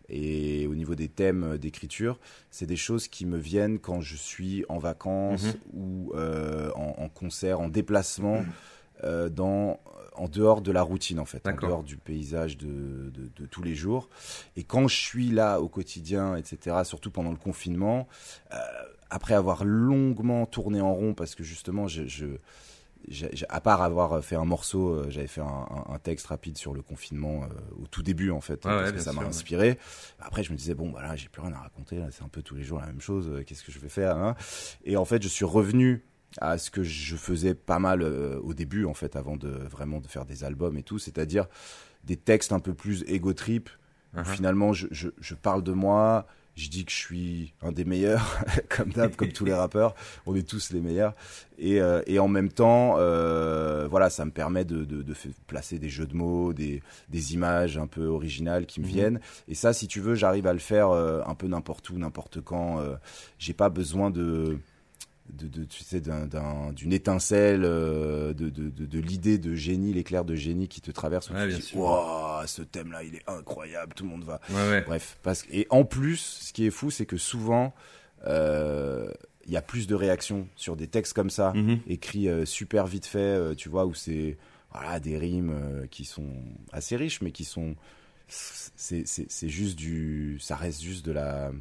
et au niveau des thèmes d'écriture, c'est des choses qui me viennent quand je suis en vacances Mhm. ou euh, en, en concert, en déplacement, euh, dans, en dehors de la routine en fait, en dehors du paysage de, de, de tous les jours. Et quand je suis là au quotidien, etc., surtout pendant le confinement, euh, après avoir longuement tourné en rond, parce que justement, je, je, à part avoir fait un morceau, euh, j'avais fait un, un- un texte rapide sur le confinement euh, au tout début en fait, Ouais, parce que ça m'a ouais. inspiré. Après, je me disais bon, voilà, j'ai plus rien à raconter, c'est un peu tous les jours la même chose. euh, Qu'est-ce que je vais faire hein? Et en fait, je suis revenu à ce que je faisais pas mal euh, au début en fait, avant de vraiment de faire des albums et tout, c'est-à-dire des textes un peu plus ego trip. Uh-huh. Finalement, je, je, je parle de moi, je dis que je suis un des meilleurs, comme d'hab, comme tous les rappeurs. On est tous les meilleurs. Et, euh, et en même temps, euh, voilà, ça me permet de, de, de placer des jeux de mots, des, des images un peu originales qui me Mhm. viennent. Et ça, si tu veux, j'arrive à le faire euh, un peu n'importe où, n'importe quand. Euh, J'ai pas besoin de de, de tu sais d'un- d'un- d'une étincelle euh, de, de, de, de l'idée de génie l'éclair de génie qui te traverse où Ouais, tu te dis ce thème là il est incroyable tout le monde va Ouais, ouais. Bref, parce et en plus, ce qui est fou, c'est que souvent, euh, il y a plus de réactions sur des textes comme ça, Mhm. écrits euh, super vite fait, euh, tu vois, où c'est voilà des rimes qui sont assez riches, mais qui sont c'est juste du, ça reste juste de la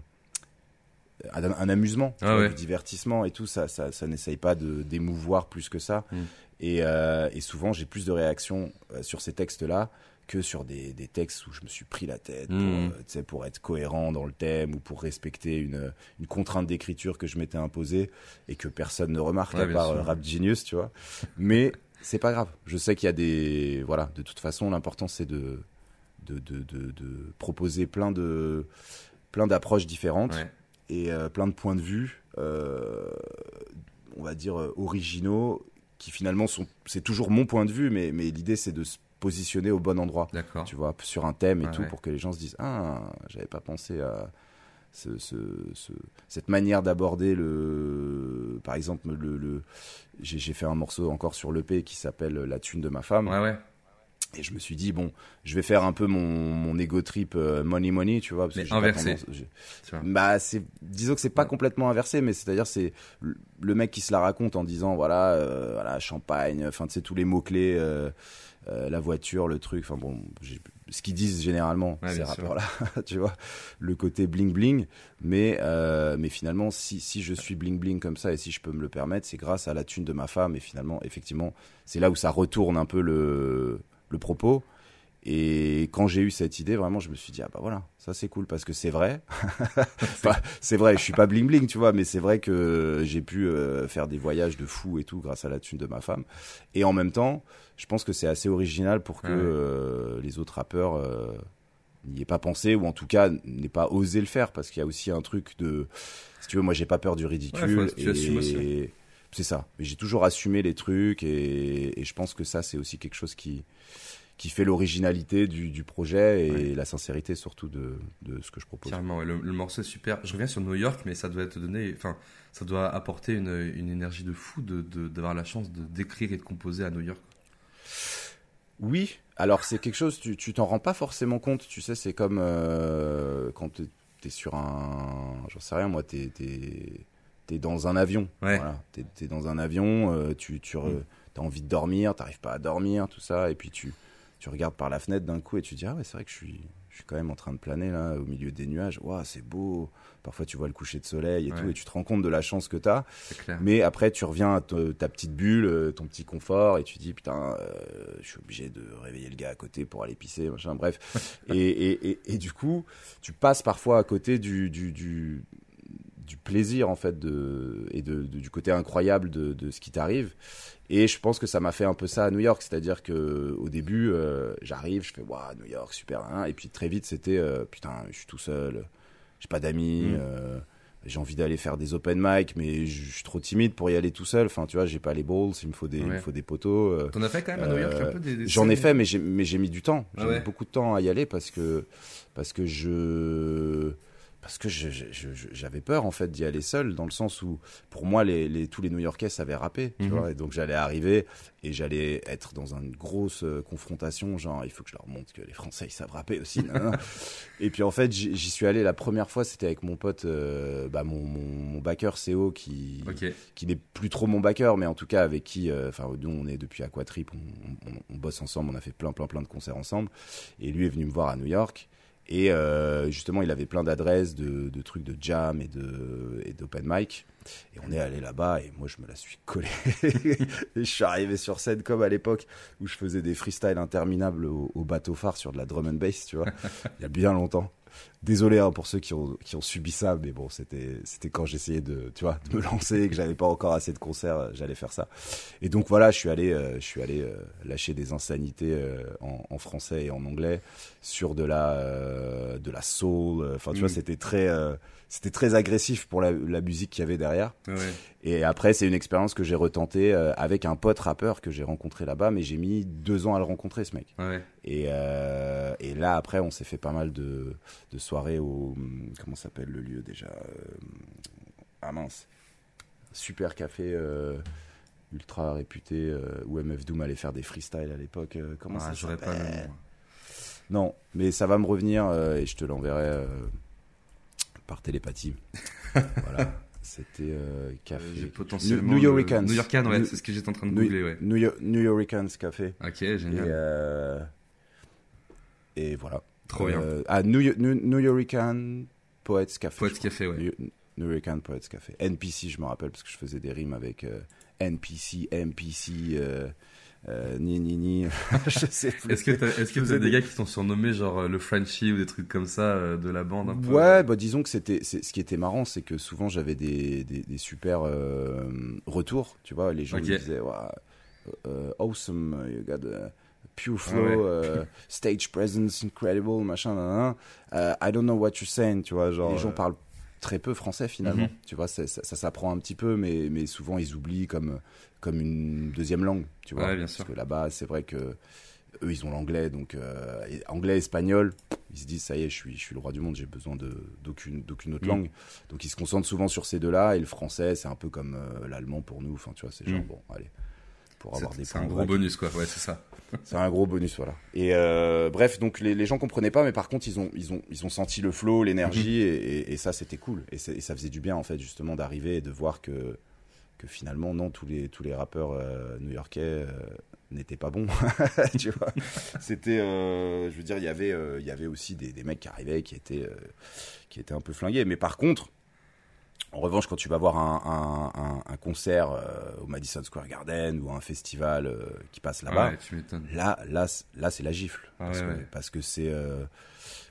un, un amusement, Ah ouais. du divertissement et tout. Ça, ça, ça n'essaye pas de d'émouvoir plus que ça. Mm. Et, euh, et souvent, j'ai plus de réactions euh, sur ces textes-là que sur des, des textes où je me suis pris la tête pour, Mm. euh, sais, pour être cohérent dans le thème ou pour respecter une, une contrainte d'écriture que je m'étais imposée et que personne ne remarque Ouais, à part sûr. Rap Genius, tu vois. Mais c'est pas grave. Je sais qu'il y a des. Voilà, de toute façon, l'important c'est de, de, de, de, de proposer plein de plein d'approches différentes Ouais. Et euh, plein de points de vue, euh, on va dire euh, originaux, qui finalement sont. C'est toujours mon point de vue, mais, mais l'idée c'est de se positionner au bon endroit, D'accord. tu vois, sur un thème et tout, ouais. pour que les gens se disent Ah, j'avais pas pensé à. Ce, ce, ce- cette manière d'aborder le par exemple le, j'ai fait un morceau encore sur l'EP qui s'appelle la thune de ma femme Ouais, ouais. Et je me suis dit, bon, je vais faire un peu mon, mon ego trip euh, money money, tu vois. Parce Mais que inversé. tendance- vois. Bah, c'est, disons que c'est pas complètement inversé, mais c'est-à-dire, c'est le- mec qui se la raconte en disant, voilà, euh, voilà, champagne, enfin, tu sais, tous les mots-clés, euh, euh, la voiture, le truc, enfin bon, ce qu'ils disent généralement, Ouais, ces rappeurs-là, tu vois, le côté bling bling, mais, euh, mais finalement, si, si je suis bling bling comme ça et si je peux me le permettre, c'est grâce à la thune de ma femme, et finalement, effectivement, c'est là où ça retourne un peu le, le propos. Et quand j'ai eu cette idée, vraiment, je me suis dit, ah bah voilà, ça c'est cool parce que c'est vrai. Enfin, c'est vrai, je suis pas bling bling, tu vois, mais c'est vrai que j'ai pu euh, faire des voyages de fou et tout grâce à la thune de ma femme. Et en même temps, je pense que c'est assez original pour que Ouais, euh, les autres rappeurs euh, n'y aient pas pensé ou en tout cas n'aient pas osé le faire parce qu'il y a aussi un truc de, si tu veux, moi j'ai pas peur du ridicule. Ouais, et c'est ça. J'ai toujours assumé les trucs et, et je pense que ça c'est aussi quelque chose qui qui fait l'originalité du, du projet et Ouais. la sincérité surtout de, de ce que je propose. Ouais, le, le morceau est super. Je reviens sur New York, mais ça doit te donner, enfin, ça doit apporter une, une énergie de fou de de- d'avoir la chance de d'écrire et de composer à New York. Oui, alors c'est quelque chose, tu tu t'en rends pas forcément compte, tu sais, c'est comme euh, quand t'es es sur un, j'en sais rien moi, t'es t'es t'es dans un avion, Ouais. voilà, t'es es dans un avion, euh, tu tu re- t'as envie de dormir, t'arrives pas à dormir, tout ça, et puis tu tu regardes par la fenêtre d'un coup et tu dis ah ouais c'est vrai que je suis je suis quand même en train de planer là au milieu des nuages, waouh c'est beau, parfois tu vois le coucher de soleil et Ouais. tout, et tu te rends compte de la chance que t'as. Mais après, tu reviens à te- ta petite bulle, euh, ton petit confort, et tu dis putain, euh, je suis obligé de réveiller le gars à côté pour aller pisser, machin. Bref. et, et, et, et du coup, tu passes parfois à côté du, du, du, du plaisir en fait de, et de, de- du côté incroyable de, de ce qui t'arrive. Et je pense que ça m'a fait un peu ça à New York, c'est-à-dire que au début, euh, j'arrive, je fais waouh New York super, hein, et puis très vite c'était euh, putain, je suis tout seul, j'ai pas d'amis. Mm. euh, j'ai envie d'aller faire des open mic, mais je suis trop timide pour y aller tout seul. Enfin, tu vois, j'ai pas les balls, il me faut des, il me faut des poteaux. T'en as fait quand même à New York un peu des, des J'en ai fait, mais j'ai, mais j'ai mis du temps. J'ai Ah ouais mis beaucoup de temps à y aller parce que, parce que je, parce que j'avais peur en fait d'y aller seul, dans le sens où, pour moi, les, les- tous les New-Yorkais savaient rapper, tu Mhm. vois, et donc j'allais arriver et j'allais être dans une grosse euh, confrontation, genre il faut que je leur montre que les Français ils savent rapper aussi. et puis en fait, j'y suis allé la première fois, c'était avec mon pote, euh, bah, mon, mon, mon backer CO qui, n'est plus trop mon backer, mais en tout cas avec qui, euh, enfin nous on est depuis Aquatrip, on, on, on bosse ensemble, on a fait plein plein plein de concerts ensemble, et lui est venu me voir à New York, et euh, justement il avait plein d'adresses de, de trucs de jam et de et d'open mic, et on est allé là-bas et moi je me la suis collé, et je suis arrivé sur scène comme à l'époque où je faisais des freestyles interminables au, au bateau phare sur de la drum and bass, tu vois, il y a bien longtemps. Désolé hein, pour ceux qui ont, qui ont subi ça, mais bon, c'était c'était quand j'essayais de, tu vois, de me lancer et que j'avais pas encore assez de concerts, euh, j'allais faire ça. Et donc voilà, je suis allé, euh, je suis allé euh, lâcher des insanités euh, en, en français et en anglais sur de la de la soul. Enfin, tu vois, Mm. c'était très c'était très agressif pour la, la musique qu'il y avait derrière. Ouais. Et après, c'est une expérience que j'ai retentée euh, avec un pote rappeur que j'ai rencontré là-bas, mais j'ai mis deux ans à le rencontrer, ce mec. Ouais. Et, euh, et là, après, on s'est fait pas mal de, de soirées au. Comment s'appelle le lieu déjà Ah mince. Super café euh, ultra réputé euh, où MF Doom allait faire des freestyles à l'époque. Euh, comment Ah, ça j'aurais pas le s'appelle nom. Non, mais ça va me revenir euh, et je te l'enverrai par télépathie. voilà. C'était euh, café. J'ai potentiellement. New Yorkans. New Yorkans, ouais, New- c'est ce que j'étais en train de New, googler, ouais. New, Yo- New Yorkans Café. Ok, Et, génial. euh, et voilà. Trop bien. Euh, ah, New, New, New Poets Café. Poets. Café, ouais. New, New York Poets Café. NPC, je me rappelle parce que je faisais des rimes avec euh, NPC, MPC, euh, euh, ni ni ni. je sais plus. Est-ce que t'as est-ce que faisais des gars qui sont surnommés genre euh, le Frenchie ou des trucs comme ça euh, de la bande un peu Ouais, bah disons que c'était, ce qui était marrant, c'est que souvent j'avais des, des, des super euh, retours, tu vois, les gens Ok. ils disaient, Ouah, euh, awesome, you got a pure Ah flow, ouais. euh, stage presence incredible, machin, nan, nan. Euh, I don't know what you're saying, tu vois, genre les gens euh, parlent très peu français finalement, Mhm. tu vois, ça, ça s'apprend un petit peu, mais, mais souvent ils oublient comme, comme une deuxième langue, tu vois, Ouais, bien parce sûr. que là-bas c'est vrai que eux ils ont l'anglais donc euh, anglais espagnol ils se disent ça y est je suis je suis le roi du monde j'ai besoin d'aucune d'aucune autre Mm. langue donc ils se concentrent souvent sur ces deux là et le français c'est un peu comme euh, l'allemand pour nous enfin tu vois c'est genre Mm. bon allez pour avoir C'est des c'est un gros bonus quoi, ouais, c'est ça. c'est un gros bonus voilà. Et euh, bref donc les, les gens comprenaient pas mais par contre ils ont ils ont ils ont senti le flow l'énergie Mhm. et, et- et ça c'était cool. Et, ça faisait du bien en fait justement d'arriver et de voir que que finalement non tous les tous les rappeurs euh, new-yorkais euh, n'étaient pas bons. Tu vois. C'était je veux dire il y avait il y avait aussi des, des mecs qui arrivaient qui étaient qui étaient un peu flingués. Mais par contre en revanche, quand tu vas voir un, un- un- un concert euh, au Madison Square Garden ou un festival euh, qui passe là-bas, Ouais. Là, là, là, c'est la gifle. Ah parce, ouais, que, ouais. c'est, euh,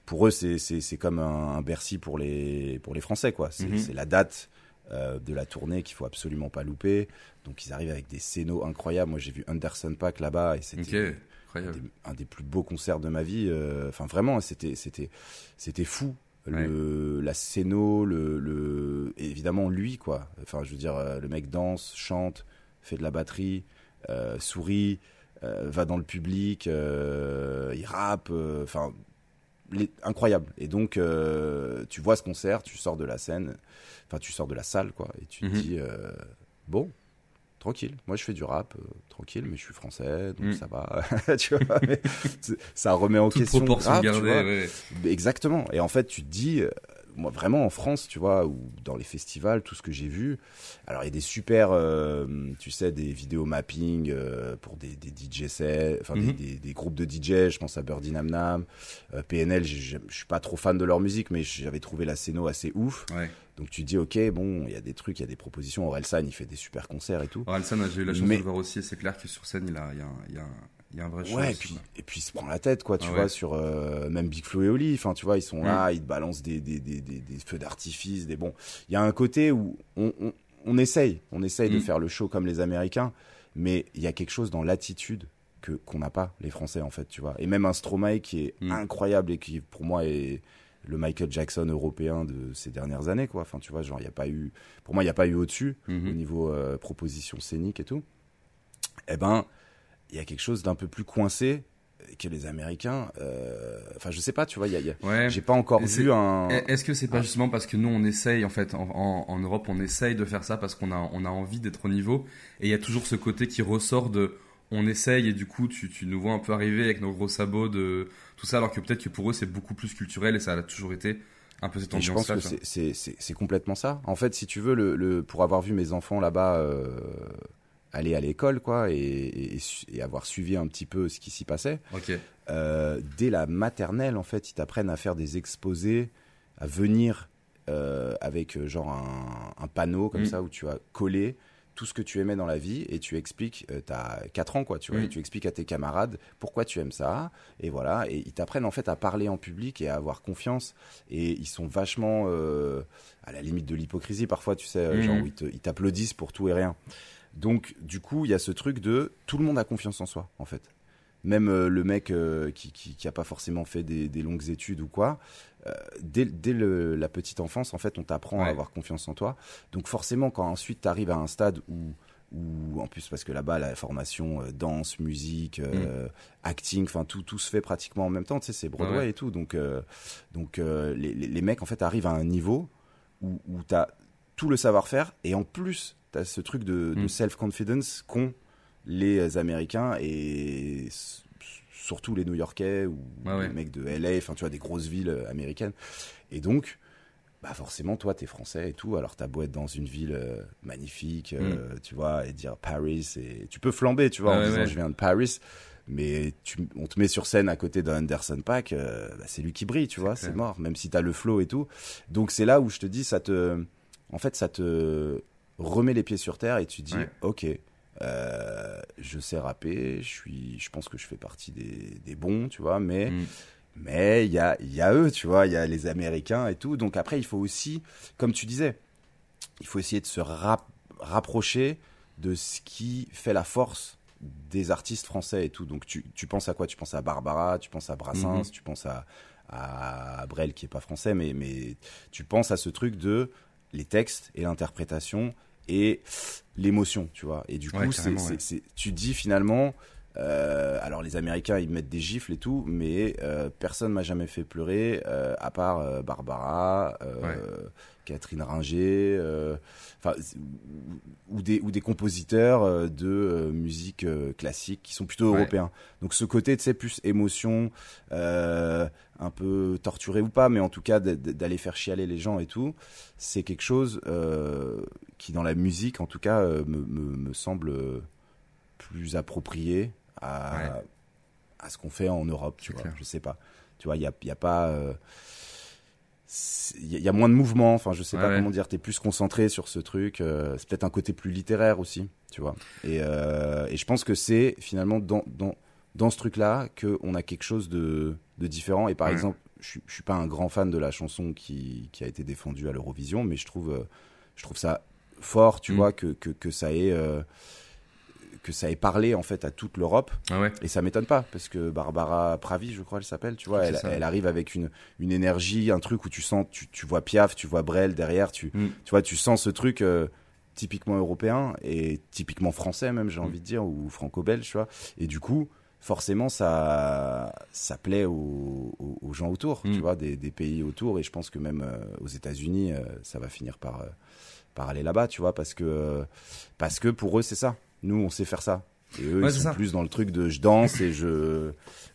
pour eux, c'est, c'est, c'est comme un, Bercy pour les, pour les Français, quoi. C'est, Mhm. la date de la tournée qu'il faut absolument pas louper. Donc, ils arrivent avec des scénos incroyables. Moi, j'ai vu Anderson Pack là-bas et c'était Ok, un des, un des plus beaux concerts de ma vie. euh, Enfin, vraiment, c'était, c'était, c'était fou. Le, la scéno, le, le, évidemment lui, quoi. Enfin, je veux dire, euh, le mec danse, chante, fait de la batterie, euh, sourit, euh, va dans le public, euh, il rappe, euh, enfin, les- incroyable. Et donc, euh, tu vois ce concert, tu sors de la scène, enfin, tu sors de la salle, quoi, et tu Mhm. te dis, euh, bon, tranquille. Moi, je fais du rap, euh, tranquille, mais je suis français, donc Mhm. ça va. tu vois, mais ça remet en Toute question. grave, tu gardée, vois. ouais. Exactement. Et en fait, tu te dis, euh, moi vraiment en France, tu vois, ou dans les festivals, tout ce que j'ai vu. Alors il y a des super, euh, tu sais, des vidéos mapping euh, pour des, des DJ sets, enfin des- Mhm. des, des groupes de DJ. Je pense à Birdie Nam Nam, euh, PNL. Je suis pas trop fan de leur musique, mais j'avais trouvé la scéno assez ouf. Ouais. Donc tu te dis, ok, bon, il y a des trucs, il y a des propositions. Orelsan, il fait des super concerts et tout. Orelsan, j'ai eu la chance Mais- de le voir aussi, c'est clair que sur scène, il a, il y a, il y a, un- il y a un vrai. Ouais, et puis, et puis il se prend la tête, quoi, tu Ah vois, ouais. sur euh, même Big Flo et Oli, enfin, tu vois, ils sont Mm. là, ils te balancent des, des, des, des, des feux d'artifice, des bons. Il y a un côté où on, on, on essaye, on essaye de Mm. faire le show comme les Américains, mais il y a quelque chose dans l'attitude que qu'on n'a pas, les Français, en fait, tu vois. Et même un Stromae qui est Mm. incroyable et qui, pour moi, est le Michael Jackson européen de ces dernières années, quoi. Enfin, tu vois, genre, il n'y a pas eu, pour moi, il n'y a pas eu au-dessus Mhm. au niveau euh, proposition scénique et tout, eh ben, il y a quelque chose d'un peu plus coincé que les Américains. euh, Enfin, je sais pas, tu vois, y a, y a- Ouais. j'ai pas encore vu un. Est-ce que c'est pas justement parce que nous on essaye en fait en, en- en Europe on essaye de faire ça parce qu'on a on a envie d'être au niveau et il y a toujours ce côté qui ressort de on essaye et du coup tu, tu nous vois un peu arriver avec nos gros sabots de tout ça alors que peut-être que pour eux c'est beaucoup plus culturel et ça a toujours été un peu cette Et je ambiance pense là. que c'est- c'est c'est- c'est complètement ça. En fait, si tu veux, le, le- pour avoir vu mes enfants là-bas euh, aller à l'école, quoi, et, avoir suivi un petit peu ce qui s'y passait, euh, dès la maternelle, en fait, ils t'apprennent à faire des exposés, à venir euh, avec euh, genre un, un panneau comme Mm. ça où tu as collé tout ce que tu aimais dans la vie et tu expliques, tu as 4 ans quoi, tu vois, Mm. et tu expliques à tes camarades pourquoi tu aimes ça, et voilà, et ils t'apprennent en fait à parler en public et à avoir confiance, et ils sont vachement euh, à la limite de l'hypocrisie parfois, tu sais, euh, Mm. genre où ils t'applaudissent pour tout et rien. Donc du coup, il y a ce truc de tout le monde a confiance en soi en fait même euh, le mec euh, qui, qui, qui a pas forcément fait des, des longues études ou quoi, euh, dès, dès le- la petite enfance, en fait, on t'apprend Ouais. à avoir confiance en toi. Donc forcément, quand ensuite tu arrives à un stade où, en plus, parce que là-bas, la formation euh, danse, musique, euh, acting, enfin tout, tout se fait pratiquement en même temps, tu sais, c'est Broadway Ouais. et tout. Donc, euh, donc les, les, les mecs, en fait, arrivent à un niveau où, où tu as tout le savoir-faire et en plus, tu as ce truc de, de Mm. self-confidence qu'ont les Américains et surtout les New-Yorkais ou Ah ouais. les mecs de LA, enfin tu vois des grosses villes euh, américaines. Et donc bah forcément, toi, t'es français et tout. Alors, t'as beau être dans une ville euh, magnifique, euh, tu vois, et dire Paris, et tu peux flamber, tu vois, Mm. En ouais, disant ouais. je viens de Paris. Mais tu, on te met sur scène à côté d'un Anderson Pack, euh, bah, c'est lui qui brille, tu vois, c'est mort. Même si t'as le flow et tout. Donc c'est là où je te dis, ça te, en fait, ça te remet les pieds sur terre et tu dis, Ouais. ok, euh, je sais rapper, je suis, je pense que je fais partie des, des bons, tu vois, mais Mm. mais il y a, y a eux, tu vois, il y a les Américains et tout. Donc après, il faut aussi, comme tu disais, il faut essayer de se rap- rapprocher de ce qui fait la force des artistes français et tout. Donc tu, tu penses à quoi? Tu penses à Barbara, tu penses à Brassens, Mhm. tu penses à, à Brel qui est pas français, mais, mais tu penses à ce truc de les textes et l'interprétation et l'émotion, tu vois. Et du Ouais, coup, c'est, tu dis finalement, euh, alors les Américains ils mettent des gifles et tout, mais euh, personne m'a jamais fait pleurer euh, à part euh, Barbara, Ouais. Catherine Ringer, euh, enfin ou, des ou des compositeurs euh, de euh, musique classique qui sont plutôt Ouais. européens. Donc ce côté tu sais plus émotion, un peu torturé ou pas, mais en tout cas d'aller faire chialer les gens et tout, c'est quelque chose qui dans la musique en tout cas me, me, me semble plus approprié à, Ouais. à ce qu'on fait en Europe, tu vois. clair. Je sais pas. Tu vois, il y a, il y a pas. euh, Il y, a- moins de mouvement, enfin je sais pas ouais. comment dire, t'es plus concentré sur ce truc, euh, c'est peut-être un côté plus littéraire aussi, tu vois. Et, euh, et je pense que c'est finalement dans, dans, dans ce truc-là qu'on a quelque chose de, de différent. Et par Ouais. exemple, je, suis- je suis pas un grand fan de la chanson qui, qui a été défendue à l'Eurovision, mais je trouve, euh, je trouve ça fort, tu Mm. vois, que, que, que ça ait... que ça ait parlé en fait à toute l'Europe Ah ouais. et ça m'étonne pas parce que Barbara Pravi je crois elle s'appelle tu vois elle, arrive avec une, une énergie un truc où tu sens tu, tu vois Piaf tu vois Brel derrière tu, Mm. tu vois tu sens ce truc euh, typiquement européen et typiquement français même j'ai Mm. envie de dire ou franco-belge tu vois et du coup forcément ça ça plaît aux, aux- aux gens autour Mm. tu vois des, des pays autour et je pense que même euh, aux États-Unis euh, ça va finir par euh, par aller là-bas tu vois parce que parce que pour eux c'est ça nous on sait faire ça et eux Ouais, ils sont ça. plus dans le truc de je danse et je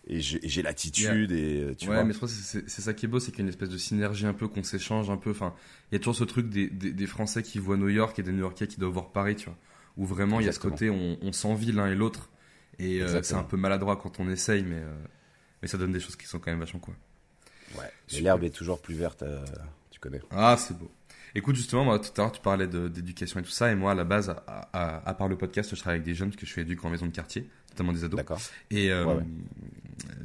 et j'ai et l'attitude et euh, tu ouais, vois mais je pense que c'est ça qui est beau, c'est qu'il y a une espèce de synergie un peu qu'on s'échange un peu. Enfin, il y a toujours ce truc des, des, des Français qui voient New York et des New Yorkais qui doivent voir Paris, tu vois. Où vraiment il y a ce côté on, on s'envie l'un et l'autre. Et euh, c'est un peu maladroit quand on essaye, mais, euh, mais ça donne des choses qui sont quand même vachement quoi. ouais l'herbe est toujours plus verte euh, tu connais Ah, c'est beau. Écoute, justement, moi, tout à l'heure, tu parlais d'éducation et tout ça. Et moi, à la base, à, à- à part le podcast, je travaille avec des jeunes parce que je suis éduque en maison de quartier, notamment des ados. d'accord Et euh, Ouais, ouais.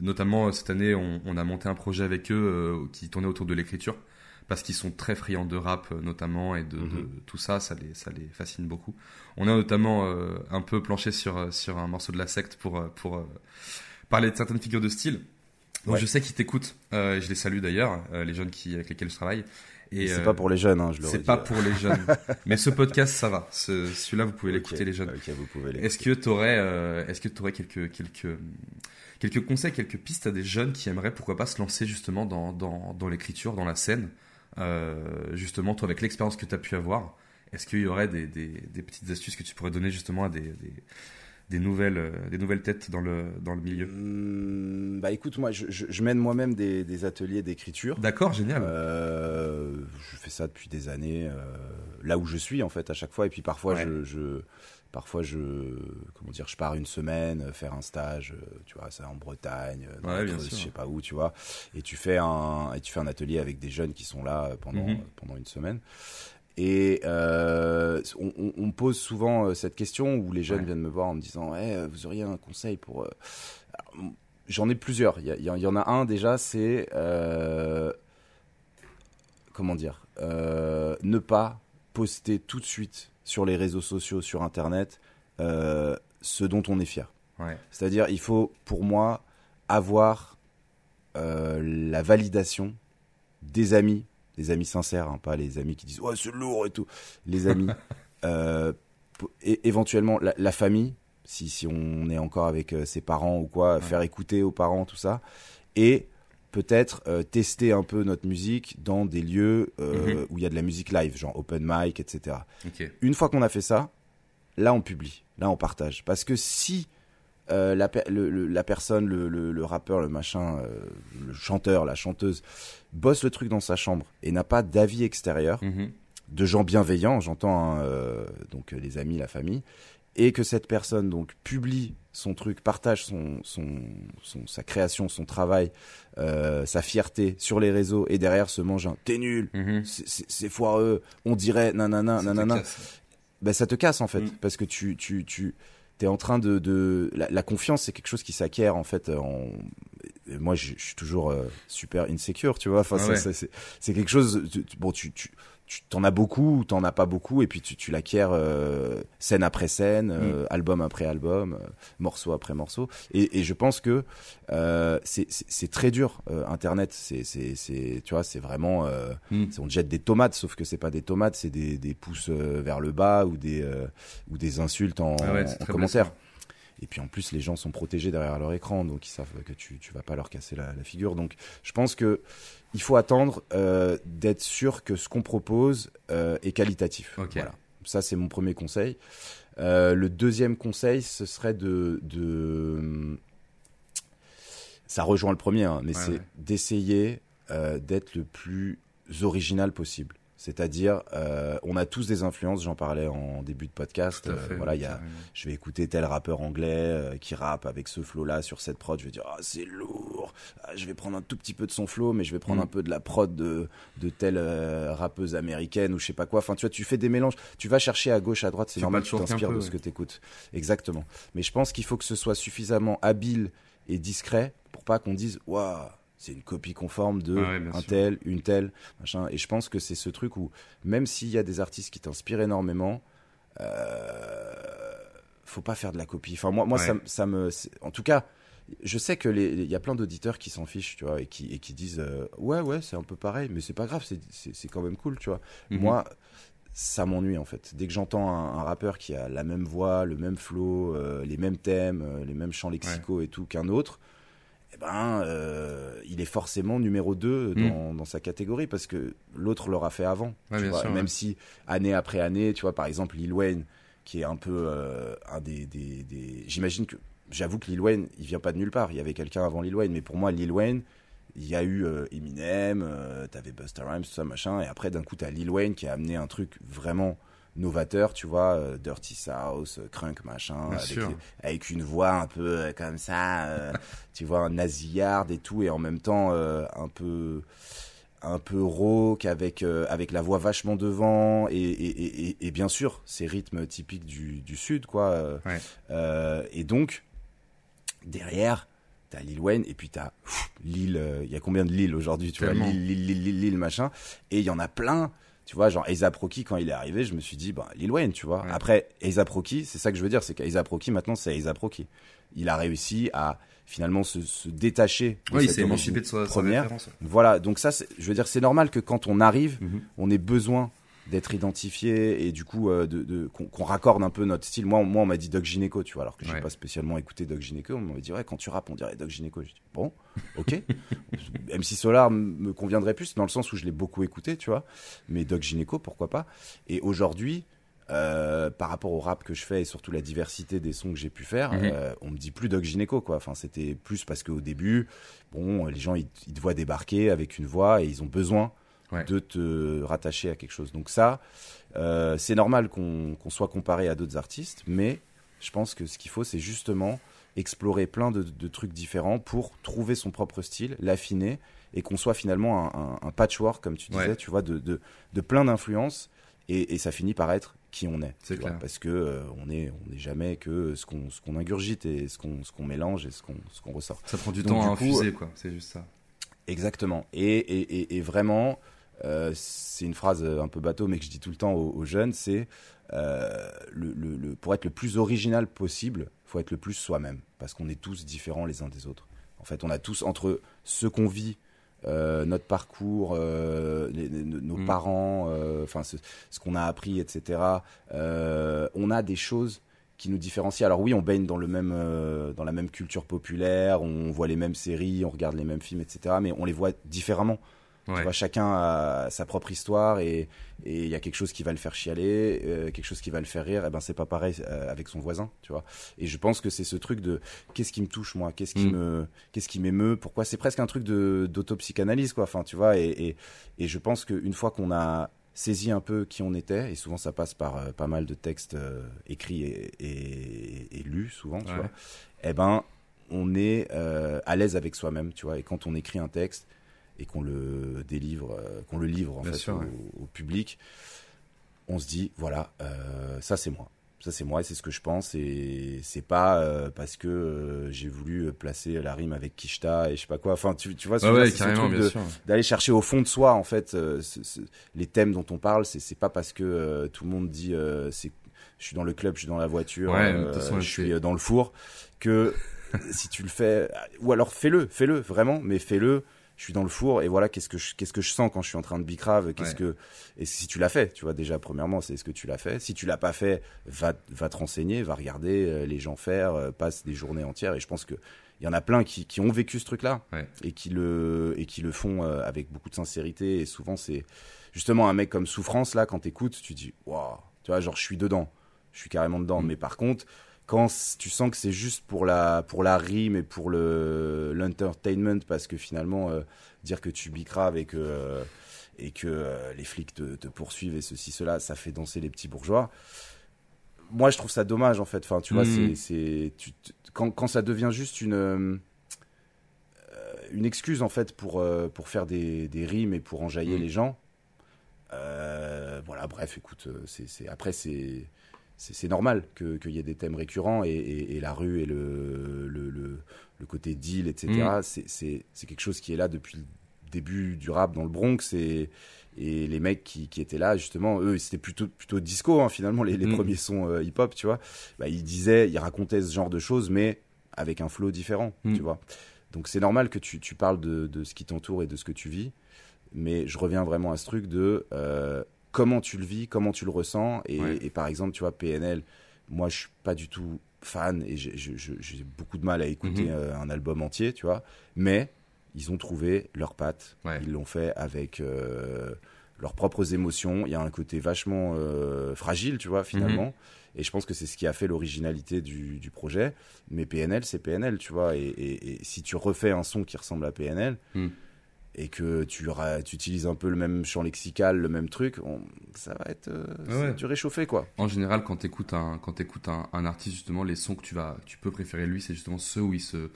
notamment, euh, cette année, on, on a monté un projet avec eux euh, qui tournait autour de l'écriture. Parce qu'ils sont très friands de rap, euh, notamment, et de, Mhm. de tout ça, ça les, ça les fascine beaucoup. On a notamment euh, un peu planché sur, euh, sur un morceau de la secte pour, pour parler de certaines figures de style. Donc Ouais. je sais qu'ils t'écoutent, euh, je les salue d'ailleurs, euh, les jeunes qui, avec lesquels je travaille. Et, c'est euh, pas pour les jeunes hein, je le c'est pas pour les jeunes. Mais ce podcast, ça va. Ce- Celui-là, vous pouvez l'écouter, les jeunes. ok vous pouvez Est-ce que tu aurais, est-ce que tu aurais quelques, quelques, quelques conseils, quelques pistes à des jeunes qui aimeraient, pourquoi pas, se lancer justement dans, dans, dans l'écriture, dans la scène, euh, justement, toi, avec l'expérience que tu as pu avoir, est-ce qu'il y aurait des, des, des petites astuces que tu pourrais donner justement à des, des, des nouvelles, euh, des nouvelles têtes dans le, dans le milieu Hum, bah écoute moi je, je, je mène moi-même des, des ateliers d'écriture D'accord, génial. Euh, je fais ça depuis des années, euh, là où je suis en fait à chaque fois. Et puis parfois Ouais. je, je, parfois je, comment dire, je pars une semaine euh, faire un stage, euh, tu vois, ça en Bretagne, dans Ouais, bien je sais pas où, tu vois. Et tu fais un, et tu fais un atelier avec des jeunes qui sont là pendant Mhm. pendant une semaine. Et euh, on, on- pose souvent euh, cette question où les jeunes Ouais. viennent me voir en me disant, Eh, euh, vous auriez un conseil pour euh, J'en ai plusieurs. Il y, en- il y en a un déjà, c'est euh, comment dire, euh, ne pas poster tout de suite sur les réseaux sociaux, sur Internet, ce dont on est fier. Ouais. C'est-à-dire, il faut, pour moi, avoir la validation des amis, des amis sincères, hein, pas les amis qui disent ouais c'est lourd et tout, les amis, euh, et éventuellement la, la famille, si, si on est encore avec euh, ses parents ou quoi, faire écouter aux parents tout ça, et peut-être euh, tester un peu notre musique dans des lieux euh, Mhm. où il y a de la musique live, genre open mic, etc une fois qu'on a fait ça, là on publie, là on partage. Parce que si euh, la, per- le- le- la personne, le, le- rappeur, le machin, euh, le chanteur, la chanteuse, bosse le truc dans sa chambre et n'a pas d'avis extérieur, Mhm. de gens bienveillants, j'entends hein, euh, donc les amis, la famille, et que cette personne donc publie son truc, partage son, son, son- sa création, son travail, sa fierté sur les réseaux et derrière se mange un t'es nul, Mhm. c'est- foireux, on dirait nanana, nanana ben, ça te casse en fait Mm. parce que tu tu tu t'es en train de de la, la confiance c'est quelque chose qui s'acquiert en fait en et moi je, je suis toujours euh, super insecure tu vois enfin Ah c'est- ouais. quelque chose tu- bon tu tu tu t'en as beaucoup ou t'en as pas beaucoup et puis tu, tu l'acquiers euh, scène après scène, Mm. euh, album après album, euh, morceau après morceau. Et, et je pense que euh, c'est- très dur euh, Internet. C'est c'est c'est tu vois c'est vraiment euh, Mm. on te jette des tomates, sauf que c'est pas des tomates, c'est des, des pouces vers le bas ou des euh, ou des insultes en, Ah ouais, en commentaire. blessant. Et puis en plus, les gens sont protégés derrière leur écran, donc ils savent que tu tu vas pas leur casser la, la figure. Donc je pense que il faut attendre euh, d'être sûr que ce qu'on propose euh, est qualitatif. Voilà. Ça c'est mon premier conseil. Euh, le deuxième conseil, ce serait de, de... ça rejoint le premier, hein, mais Ouais, c'est ouais. d'essayer d'être le plus original possible. C'est-à-dire, euh, on a tous des influences. J'en parlais en début de podcast. Euh, fait, voilà, oui, il y a, carrément. je vais écouter tel rappeur anglais euh, qui rappe avec ce flow-là sur cette prod. Je vais dire, ah, c'est lourd. Ah, je vais prendre un tout petit peu de son flow, mais je vais prendre Mm. un peu de la prod de, de telle rappeuse américaine ou je sais pas quoi. Enfin, tu vois, tu fais des mélanges. Tu vas chercher à gauche, à droite. C'est normal, tu t'inspires de ouais. ce que tu écoutes. Exactement. Mais je pense qu'il faut que ce soit suffisamment habile et discret pour pas qu'on dise, waouh. C'est une copie conforme de ouais, un sûr. tel, une telle, machin. Et je pense que c'est ce truc où, même s'il y a des artistes qui t'inspirent énormément, euh, faut pas faire de la copie. Enfin, moi, moi Ouais. ça, me- ça me. c'est- En tout cas, je sais que il y a plein d'auditeurs qui s'en fichent, tu vois, et qui, et qui disent euh, Ouais, ouais, c'est un peu pareil, mais c'est pas grave, c'est- quand même cool, tu vois. Mhm. Moi, ça m'ennuie en fait. Dès que j'entends un, un rappeur qui a la même voix, le même flow, euh, les mêmes thèmes, euh, les mêmes chants lexicaux et tout qu'un autre, eh ben, euh, il est forcément numéro 2 dans, dans sa catégorie parce que l'autre l'aura fait avant. Ouais, tu bien vois. sûr, Et même ouais. si année après année, tu vois, par exemple, Lil Wayne, qui est un peu euh, un des. des, des- J'imagine que. J'avoue que Lil Wayne, il vient pas de nulle part. Il y avait quelqu'un avant Lil Wayne, mais pour moi, Lil Wayne, il y a eu euh, Eminem, t'avais Busta Rhymes, tout ça, machin, et après, d'un coup, t'as Lil Wayne qui a amené un truc vraiment novateur, tu vois, euh, Dirty South, euh, Crunk, machin, avec, une voix un peu euh, comme ça, tu vois, un nasillarde et tout, et en même temps un peu un peu rauque avec avec la voix vachement devant et, et, et, et bien sûr ces rythmes typiques du, du sud quoi Ouais. et donc derrière t'as Lil Wayne et puis t'as pff, Lil euh, il y a combien de Lil aujourd'hui tu vois Tellement. Lil Lil Lil Lil Lil machin et il y en a plein tu vois genre Rocky quand il est arrivé je me suis dit bah Lil Wayne tu vois Ouais. après Rocky c'est ça que je veux dire c'est Rocky maintenant c'est Rocky il a réussi à finalement se, se détacher de Ouais, il s'est émancipé de sa, sa première référence. voilà, donc ça, je veux dire, c'est normal que quand on arrive, Mhm. on ait besoin d'être identifié et du coup euh, de, de- qu'on raccorde un peu notre style. Moi, on- moi on m'a dit Doc Gineco, tu vois, alors que j'ai Ouais. pas spécialement écouté Doc Gineco. On m'a dit ouais, quand tu rappes, on dirait Doc Gineco. Bon, ok. MC Solar me conviendrait plus dans le sens où je l'ai beaucoup écouté, tu vois. Mais Doc Gineco, pourquoi pas Et aujourd'hui. euh, par rapport au rap que je fais et surtout la diversité des sons que j'ai pu faire, Mhm. euh, on me dit plus Doc Gineco quoi. Enfin, c'était plus parce qu'au début, bon, les gens ils, ils te voient débarquer avec une voix et ils ont besoin Ouais. de te rattacher à quelque chose. Donc ça, euh, c'est normal qu'on soit comparé à d'autres artistes, mais je pense que ce qu'il faut, c'est justement explorer plein de, de trucs différents pour trouver son propre style, l'affiner et qu'on soit finalement un, un- un patchwork, comme tu disais, Ouais. tu vois, de, de, de plein d'influences et, et ça finit par être qui on est. C'est clair. parce que euh, on est on n'est jamais que ce qu'on ingurgite et ce qu'on mélange et ce qu'on ressort. Ça prend du Donc, temps à coup, infuser, quoi. C'est juste ça. Exactement. Et, et, et, et vraiment, euh, c'est une phrase un peu bateau, mais que je dis tout le temps aux, aux jeunes, c'est euh, le, le, le- pour être le plus original possible, faut être le plus soi-même, parce qu'on est tous différents les uns des autres. En fait, on a tous entre ce qu'on vit, euh, notre parcours, les- les- nos Mm. parents, enfin ce, ce qu'on a appris, etc. on a des choses qui nous différencient. Alors oui, on baigne dans le même, euh, dans la même culture populaire, on voit les mêmes séries, on regarde les mêmes films, etc. Mais on les voit différemment. Ouais. Tu vois, chacun a sa propre histoire et et il y a quelque chose qui va le faire chialer, euh, quelque chose qui va le faire rire. Et ben c'est pas pareil euh, avec son voisin, tu vois. Et je pense que c'est ce truc de qu'est-ce qui me touche moi, qu'est-ce qui Mm. me qu'est-ce qui m'émeut, pourquoi? C'est presque un truc de d'autopsychanalyse quoi. Enfin tu vois et et, et je pense qu'une fois qu'on a saisi un peu qui on était et souvent ça passe par euh, pas mal de textes écrits et, et, et lus souvent tu Ouais. vois. Eh ben on est à l'aise avec soi-même, tu vois. Et quand on écrit un texte et qu'on le délivre, euh, qu'on le livre en fait sûr, au, ouais. au public, on se dit voilà, euh, ça c'est moi. Ça c'est moi et c'est ce que je pense et c'est pas euh, parce que euh, j'ai voulu placer la rime avec Kishta et je sais pas quoi. Enfin tu, tu vois, ce Ouais, d'aller chercher au fond de soi en fait les thèmes dont on parle c'est pas parce que tout le monde dit c'est je suis dans le club je suis dans la voiture Ouais, façon, je suis dans le four que si tu le fais ou alors fais-le fais-le vraiment mais fais-le je suis dans le four et voilà qu'est-ce que je, qu'est-ce que je sens quand je suis en train de bicrave qu'est-ce Ouais. que et si tu l'as fait tu vois déjà premièrement c'est ce que tu l'as fait si tu l'as pas fait va va te renseigner va regarder euh, les gens faire euh, passe des journées entières et je pense que il y en a plein qui, qui ont vécu ce truc là Ouais. et qui le et qui le font euh, avec beaucoup de sincérité et souvent c'est justement un mec comme souffrance là quand t'écoutes tu dis waouh tu vois genre je suis dedans je suis carrément dedans Mm. mais par contre quand tu sens que c'est juste pour la pour la rime et pour le l'entertainment parce que finalement euh, dire que tu bicraves et que euh, et que euh, les flics te, te poursuivent et ceci cela ça fait danser les petits bourgeois moi je trouve ça dommage en fait enfin tu vois Mhm. c'est c'est tu t- quand quand ça devient juste une une excuse en fait pour pour faire des, des rimes et pour enjailler Mhm. les gens voilà bref écoute c'est c'est après c'est c'est normal que qu'il y ait des thèmes récurrents et, et, et la rue et le le, le, le côté deal etc Mhm. c'est c'est c'est quelque chose qui est là depuis le début du rap dans le Bronx et et les mecs qui, qui étaient là justement eux c'était plutôt plutôt disco hein, finalement les, les Mhm. premiers sons hip hop tu vois bah, ils disaient ils racontaient ce genre de choses mais avec un flow différent Mhm. tu vois donc c'est normal que tu, tu parles de, de ce qui t'entoure et de ce que tu vis mais je reviens vraiment à ce truc de euh, comment tu le vis comment tu le ressens et, Ouais. et par exemple tu vois PNL moi je suis pas du tout fan et j'ai beaucoup de mal à écouter Mhm. euh, un album entier tu vois mais ils ont trouvé leur patte Ouais. ils l'ont fait avec euh, leurs propres émotions il y a un côté vachement euh, fragile tu vois finalement Mhm. et je pense que c'est ce qui a fait l'originalité du, du projet mais PNL c'est PNL tu vois et, et- et si tu refais un son qui ressemble à PNL Mhm. Et que tu, tu utilises un peu le même champ lexical le même truc on- ça va être euh, Ouais. du réchauffé quoi En général, quand t'écoutes un, quand t'écoutes un, un artiste, justement, les sons que tu vas, tu peux préférer lui, c'est justement ceux où il se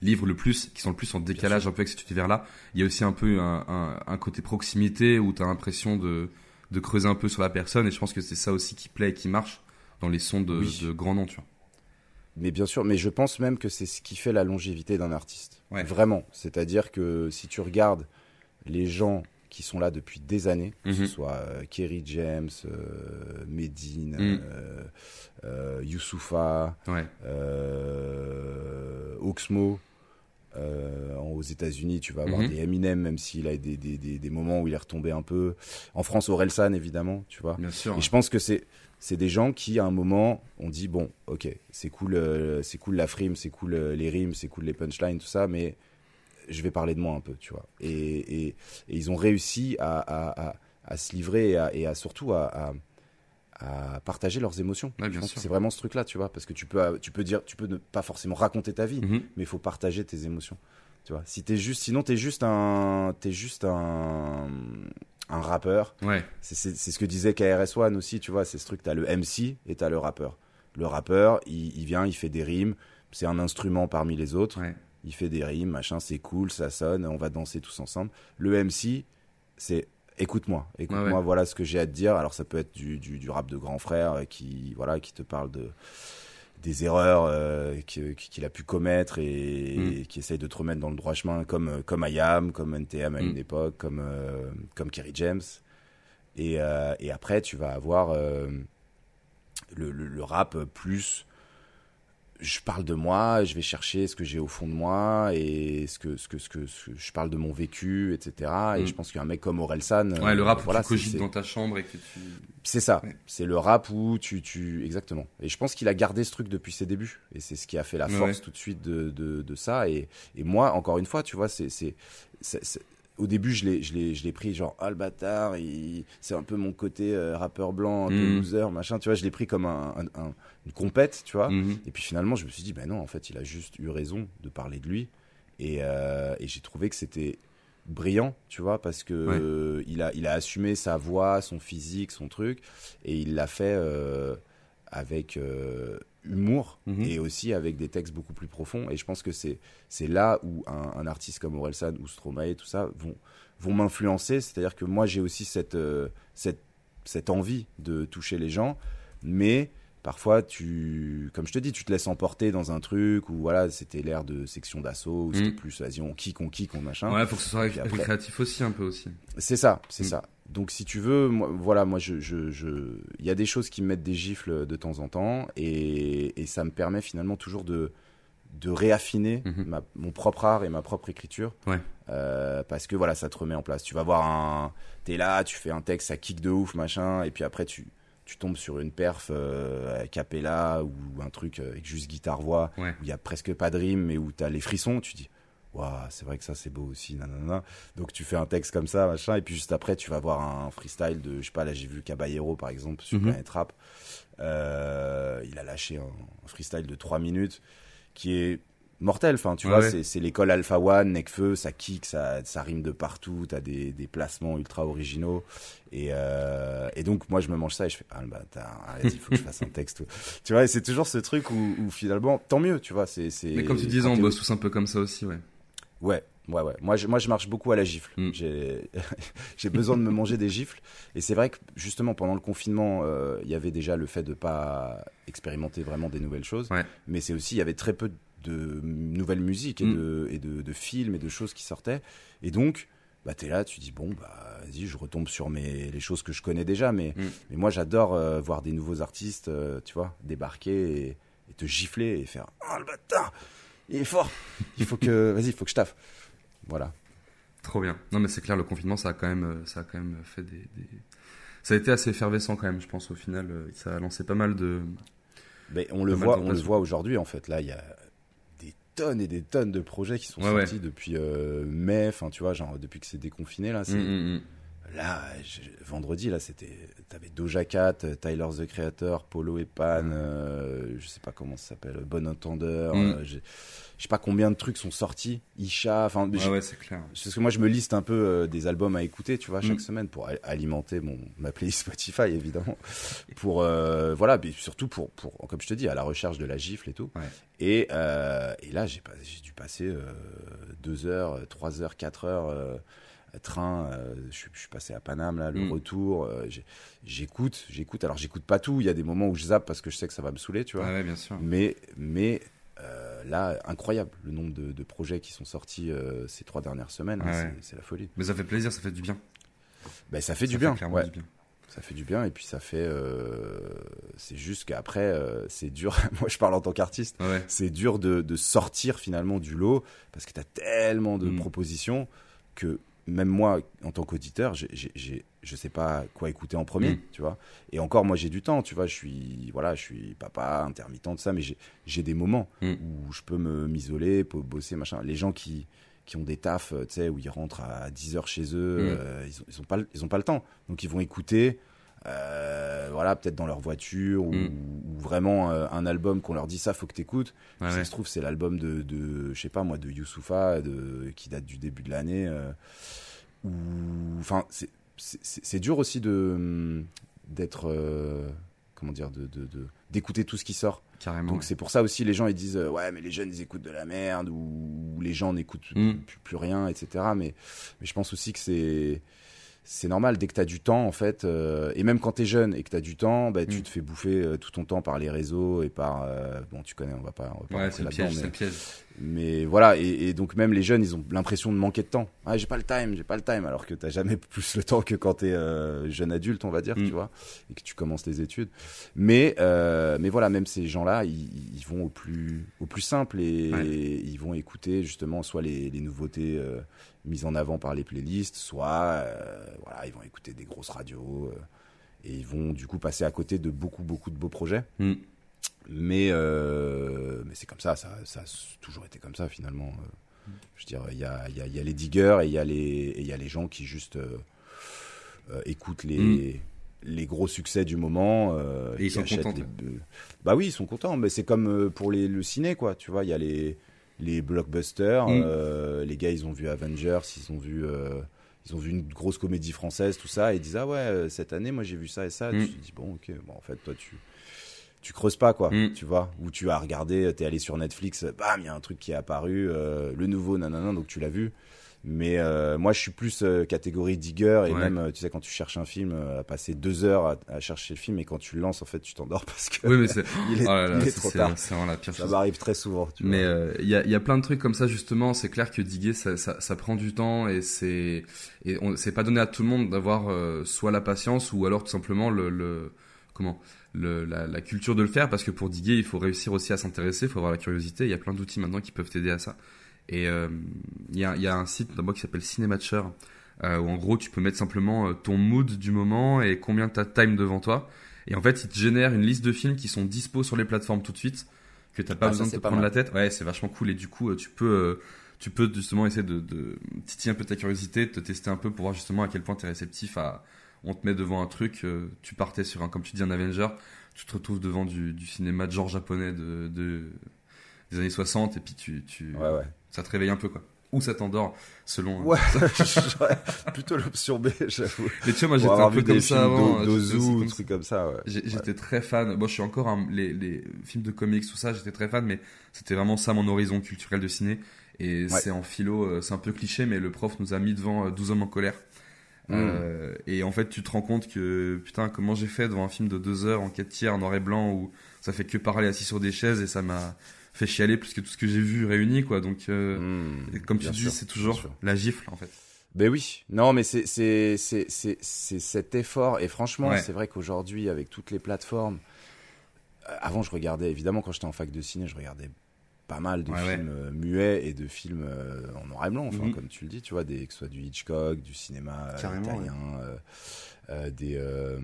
livre le plus, qui sont le plus en décalage un peu avec cet univers-là. Il y a aussi un peu un, un, un côté proximité où t'as l'impression de, de creuser un peu sur la personne et je pense que c'est ça aussi qui plaît et qui marche dans les sons de, Oui. de grands noms, tu vois. Mais bien sûr, mais je pense même que c'est ce qui fait la longévité d'un artiste. Ouais. Vraiment. C'est-à-dire que si tu regardes les gens qui sont là depuis des années, que ce Mhm. soit euh, Kerry James, euh, Medine, Mhm. euh, euh, Youssoufa, Ouais. Oxmo, aux États-Unis, tu vas avoir Mhm. des Eminem, même s'il a des, des, des, des moments où il est retombé un peu. En France, Orelsan, évidemment, tu vois. Bien sûr. Et je pense que c'est c'est des gens qui à un moment ont dit bon ok c'est cool euh, c'est cool la frime c'est cool euh, les rimes c'est cool les punchlines tout ça mais je vais parler de moi un peu tu vois et, et, et ils ont réussi à, à, à, à se livrer et à, et surtout à, partager leurs émotions Ouais, c'est vraiment ce truc là tu vois parce que tu peux tu peux dire tu peux ne pas forcément raconter ta vie Mhm. mais il faut partager tes émotions. Tu vois, si t'es juste, sinon t'es juste un, t'es juste un, un rappeur. Ouais. C'est, ce que disait KRS One aussi, tu vois, c'est ce truc, t'as le MC et t'as le rappeur. Le rappeur, il, il vient, il fait des rimes, c'est un instrument parmi les autres, Ouais. il fait des rimes, machin, c'est cool, ça sonne, on va danser tous ensemble. Le MC, c'est écoute-moi, écoute-moi, Ouais, ouais. voilà ce que j'ai à te dire. Alors ça peut être du, du, du rap de grand frère qui, voilà, qui te parle de des erreurs euh, qu'il a pu commettre et, Mm. et qui essaye de te remettre dans le droit chemin, comme euh, comme IAM, comme NTM à Mm. une époque, comme euh, comme Kerry James. Et, euh, et après, tu vas avoir euh, le, le, le rap plus. Je parle de moi, je vais chercher ce que j'ai au fond de moi et ce que, ce que, ce que, ce que- je parle de mon vécu, etc. Et Mm. je pense qu'un mec comme Orelsan. Ouais, euh, le rap où voilà, tu cogites dans ta chambre et que tu. c'est ça. Ouais. C'est le rap où tu, tu. Exactement. Et je pense qu'il a gardé ce truc depuis ses débuts. Et c'est ce qui a fait la Ouais, force ouais. tout de suite de, de, de ça. Et, et moi, encore une fois, tu vois, c'est- c'est- au début, je l'ai, je l'ai, je l'ai pris genre ah le bâtard, il- c'est un peu mon côté euh, rappeur blanc, un peu Mhm. loser, machin. Tu vois, je l'ai pris comme un, un- un- une compète, tu vois. Mhm. Et puis finalement, je me suis dit, ben non, en fait, il a juste eu raison de parler de lui. Et, euh, et j'ai trouvé que c'était brillant, tu vois, parce que Ouais. euh, il, a, il a assumé sa voix, son physique, son truc, et il l'a fait euh, avec humour Mhm. et aussi avec des textes beaucoup plus profonds. Et je pense que c'est là où un, un artiste comme Orelsan ou Stromae, tout ça, vont, vont m'influencer. C'est-à-dire que moi, j'ai aussi cette, euh, cette, cette envie de toucher les gens, mais parfois, tu, comme je te dis, tu te laisses emporter dans un truc où voilà, c'était l'ère de section d'assaut, où c'était Mm. plus, vas-y, on kick, on kick, on machin. Ouais, faut que ce soit après- récréatif aussi, un peu aussi. C'est ça, c'est Mm. ça. Donc si tu veux, moi, voilà, moi je, je, je- il y a des choses qui me mettent des gifles de temps en temps et, et ça me permet finalement toujours de de réaffiner Mhm. ma- mon propre art et ma propre écriture. Ouais. Euh, parce que voilà, ça te remet en place. Tu vas voir un, t'es là, tu fais un texte, ça kick de ouf, machin, et puis après tu tu tombes sur une perf euh, a cappella ou un truc avec juste guitare voix Ouais. où il y a presque pas de rime mais où t'as les frissons. Tu dis Waouh, c'est vrai que ça c'est beau aussi, nanana. Donc tu fais un texte comme ça, machin, et puis juste après tu vas voir un freestyle de, je sais pas, là j'ai vu Caballero par exemple sur Mhm. Planet Rap. Euh, il a lâché un, un freestyle de 3 minutes qui est mortel. Enfin, tu Ouais, vois, ouais. c'est- l'école Alpha One, Necfeu, ça kick, ça, ça rime de partout, t'as des, des placements ultra originaux. Et, euh, et donc moi je me mange ça et je fais ah bâtard, arrête, il faut que je fasse un texte. Tu vois, c'est toujours ce truc où, où finalement, tant mieux, tu vois. c'est c'est- Mais comme tu disais, on bosse tous un peu comme ça aussi, ouais. Ouais, ouais, ouais. Moi, je, moi, je marche beaucoup à la gifle. Mm. J'ai, besoin de me manger des gifles. Et c'est vrai que justement pendant le confinement, euh, il y avait déjà le fait de pas expérimenter vraiment des nouvelles choses. Ouais. Mais c'est aussi, il y avait très peu de nouvelles musiques et, Mm. de, et de, de films et de choses qui sortaient. Et donc, bah, t'es là, tu dis bon, bah, vas-y, je retombe sur mes, les choses que je connais déjà. Mais, Mm. mais moi, j'adore euh, voir des nouveaux artistes, euh, tu vois, débarquer et, et te gifler et faire oh le bâtard, il est fort. Il faut que, vas-y, il faut que je taffe. Voilà. Trop bien. Non, mais c'est clair, le confinement, ça a quand même, euh, ça a quand même fait des, des- Ça a été assez effervescent quand même, je pense, au final. euh, Ça a lancé pas mal de. Mais on le voit, on le voit aujourd'hui en fait. Là, il y a des tonnes et des tonnes de projets qui sont Ouais, sortis depuis euh, mai. Enfin, tu vois, genre depuis que c'est déconfiné là. c'est- Mm, mm, mm. Là, je- vendredi là, c'était, t'avais Doja Cat, euh, Tyler the Creator, Polo et Pan, euh, je sais pas comment ça s'appelle, Bon Entendeur. Mm. euh, je sais pas combien de trucs sont sortis. Isha, enfin, Ouais, ouais, c'est clair. parce que moi je me liste un peu euh, des albums à écouter, tu vois, chaque Mm. semaine pour alimenter mon ma playlist Spotify évidemment, pour euh, voilà, mais surtout pour pour comme je te dis à la recherche de la gifle et tout. Ouais. Et euh, et là j'ai pas dû passer euh, deux heures, trois heures, quatre heures. Euh, train, euh, je, suis- je suis passé à Paname là, le Mm. retour, euh, j'écoute, j'écoute. Alors j'écoute pas tout, il y a des moments où je zappe parce que je sais que ça va me saouler, tu vois. Ouais, ouais, bien sûr. Mais, mais euh, là, incroyable le nombre de, de projets qui sont sortis ces trois dernières semaines. hein, Ouais, c'est- la folie. Mais ça fait plaisir, ça fait du bien. Ben, ça fait Ça du bien. clairement ouais. du bien. Ça fait du bien et puis ça fait. euh, c'est juste qu'après, euh, c'est dur. Moi, je parle en tant qu'artiste. Ouais. C'est dur de, de sortir finalement du lot parce que tu as tellement de Mm. propositions que même moi, en tant qu'auditeur, j'ai- je sais pas quoi écouter en premier, Mm. tu vois. Et encore, moi, j'ai du temps, tu vois. Je suis, voilà, je suis papa, intermittent de ça, mais j'ai- des moments Mm. où je peux me m'isoler, bosser, machin. Les gens qui qui ont des tafs, euh, tu sais, où ils rentrent à 10 heures chez eux, Mm. euh, ils, ont, ils ont pas, ils ont pas le temps. Donc ils vont écouter, euh, voilà, peut-être dans leur voiture ou, Mm. ou vraiment euh, un album qu'on leur dit ça, faut que t'écoutes. Ouais, Si ouais. ça se trouve, c'est l'album de, de, je sais pas moi, de Youssoufa, de, qui date du début de l'année. euh, ou, enfin, c'est- dur aussi de hum, d'être, comment dire, de d'écouter tout ce qui sort. Carrément. Donc ouais. c'est pour ça aussi les gens ils disent euh, ouais mais les jeunes ils écoutent de la merde ou les gens n'écoutent Mm. plus, plus rien etc. Mais mais je pense aussi que c'est c'est normal dès que tu as du temps en fait euh, et même quand tu es jeune et que tu as du temps bah, tu Mm. te fais bouffer euh, tout ton temps par les réseaux et par euh, bon tu connais on va pas, on va pas Ouais, c'est le piège, c'est mais- le piège. mais voilà, et, et donc même les jeunes, ils ont l'impression de manquer de temps. Ah, j'ai pas le time, j'ai pas le time, alors que t'as jamais plus le temps que quand t'es euh, jeune adulte, on va dire, Mm. tu vois, et que tu commences tes études. Mais euh, mais voilà, même ces gens-là, ils, ils vont au plus au plus simple et, Ouais. ils vont écouter justement soit les, les nouveautés mises en avant par les playlists, soit euh, voilà, ils vont écouter des grosses radios. euh, et ils vont du coup passer à côté de beaucoup beaucoup de beaux projets. Mm. Mais, euh, mais c'est comme ça, ça, ça a toujours été comme ça finalement. Je veux dire, il y a, y, a, y a les diggers et il y a les, y a les gens qui juste euh, euh, écoutent les, Mm. les gros succès du moment. euh, Et ils sont contents, les- Bah oui, ils sont contents. Mais c'est comme pour les, le ciné, quoi. Tu vois, il y a les, les blockbusters. Mm. euh, les gars, ils ont vu Avengers, ils ont vu. euh, ils ont vu une grosse comédie française, tout ça, et ils disent ah ouais euh, cette année moi j'ai vu ça et ça. Tu te dis bon ok bon en fait toi tu tu creuses pas quoi, Mm. tu vois, ou tu as regardé, t'es allé sur Netflix, bam il y a un truc qui est apparu, euh, le nouveau nanana donc tu l'as vu. Mais euh, moi je suis plus euh, catégorie digger et Ouais. même euh, tu sais quand tu cherches un film euh, à passer deux heures à, à chercher le film et quand tu le lances en fait tu t'endors parce que Oui, mais il est, Oh là là, il est ça, trop c'est tard. c'est vraiment la pire Ça chose. m'arrive très souvent. Tu Mais euh, il y, a, y a plein de trucs comme ça justement. C'est clair que diguer, ça, ça, ça prend du temps et c'est et on c'est pas donné à tout le monde d'avoir euh, soit la patience ou alors tout simplement le, le comment le, la, la culture de le faire parce que pour diguer, il faut réussir aussi à s'intéresser, il faut avoir la curiosité. Il y a plein d'outils maintenant qui peuvent t'aider à ça. Et euh, il y, a, il y a un site d'abord qui s'appelle Cinématcher euh, où en gros tu peux mettre simplement euh, ton mood du moment et combien t'as de time devant toi. Et en fait, il te génère une liste de films qui sont dispo sur les plateformes tout de suite, que t'as pas Ah, ça, besoin de te prendre mal. la tête. Ouais, c'est vachement cool et du coup, tu peux, tu peux justement essayer de, de titiller un peu ta curiosité, te tester un peu pour voir justement à quel point t'es réceptif à. On te met devant un truc, tu partais sur un, comme tu dis, un Avenger, tu te retrouves devant du, du cinéma de genre japonais de, de des années 60 et puis tu, tu Ouais ouais. Ça te réveille un peu quoi. Ou ça t'endort selon. Ouais, j'aurais plutôt l'option B, j'avoue. Mais tu vois, moi j'étais un peu comme ça avant. euh, d'Ozu, comme trucs comme ça, ouais. J'étais très fan. Moi, je suis encore un- les, les films de comics, tout ça, j'étais très fan, mais c'était vraiment ça mon horizon culturel de ciné. Et Ouais. c'est en philo, euh, c'est un peu cliché, mais le prof nous a mis devant euh, 12 hommes en colère. Mm. Euh, et en fait, tu te rends compte que, putain, comment j'ai fait devant un film de deux heures en 4 tiers, noir et blanc, où ça fait que parler assis sur des chaises et ça m'a fait chialer plus que tout ce que j'ai vu réuni, quoi. Donc, euh, Mmh, et comme tu dis, c'est toujours la gifle, en fait. Ben oui, non, mais c'est c'est c'est c'est c'est cet effort et franchement, Ouais. c'est vrai qu'aujourd'hui avec toutes les plateformes, euh, avant je regardais évidemment quand j'étais en fac de ciné, je regardais pas mal de Ouais, films euh, muets et de films en noir et blanc, enfin Mhm. comme tu le dis, tu vois, des que ce soit du Hitchcock, du cinéma Carrément, italien, euh, des euh,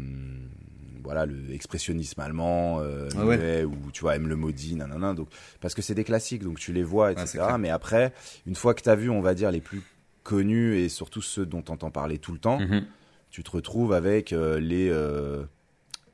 voilà le expressionnisme allemand, euh, Ah ouais. ou tu vois, aime le maudit, nanana, donc parce que c'est des classiques, donc tu les vois, etc. mais après, une fois que tu as vu, on va dire les plus connus et surtout ceux dont on entend parler tout le temps, Mhm. tu te retrouves avec euh, les euh,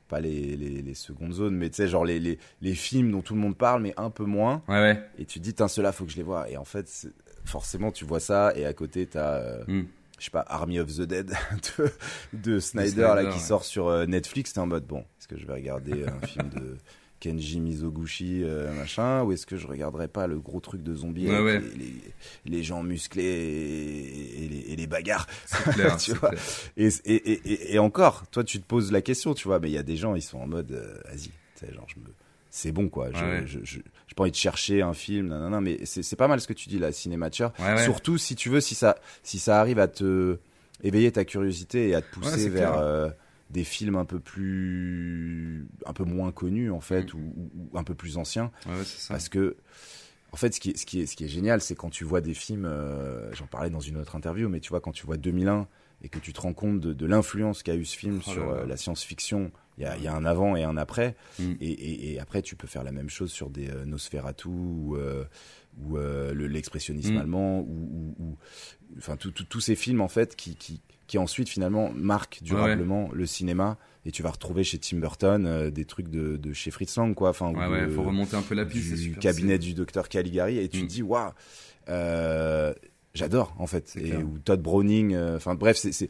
pas les, les, les secondes zones, mais tu sais genre les, les, les films dont tout le monde parle mais un peu moins Ouais, et tu te dis tiens ceux-là faut que je les vois et en fait forcément tu vois ça et à côté t'as euh, Mm. Je sais pas Army of the Dead de, de Snyder, Snyder, là qui ouais. sort sur euh, Netflix t'es en mode bon est-ce que je vais regarder un film de Kenji Mizoguchi euh, machin ou est-ce que je regarderai pas le gros truc de zombie Ouais, avec ouais. Les, les, les gens musclés et, et les, et les bagarres clair, Tu vois. et, encore, toi, tu te poses la question, tu vois, mais il y a des gens, ils sont en mode, euh, vas-y, tu sais, genre, je me, c'est bon, quoi. Je, Ouais. je, je, pas envie de chercher un film, non, mais c'est, pas mal ce que tu dis là, cinémature. Ouais, ouais. Surtout si tu veux, si ça, si ça arrive à te éveiller ta curiosité et à te pousser vers euh, des films un peu plus, un peu moins connus en fait, Mm. ou, un peu plus anciens. Ouais, ouais, c'est ça. Parce que, en fait, ce qui est, ce qui est, ce qui est génial, c'est quand tu vois des films, euh, j'en parlais dans une autre interview, mais tu vois, quand tu vois 2001 et que tu te rends compte de, de l'influence qu'a eu ce film Oh sur euh, la science-fiction, il y a, il y a un avant et un après. Mm. Et, et- et après, tu peux faire la même chose sur des euh, Nosferatu ou, euh, ou euh, le- l'expressionnisme Mm. allemand ou, enfin, tous ces films, en fait, qui, qui, qui ensuite, finalement, marquent durablement le cinéma. Et tu vas retrouver chez Tim Burton des trucs de, de chez Fritz Lang, quoi. Enfin, Ouais, de- faut remonter un peu la piste, du super. cabinet du docteur Caligari et tu Mm. te dis waouh j'adore en fait et ou Todd Browning euh, enfin bref c'est c'est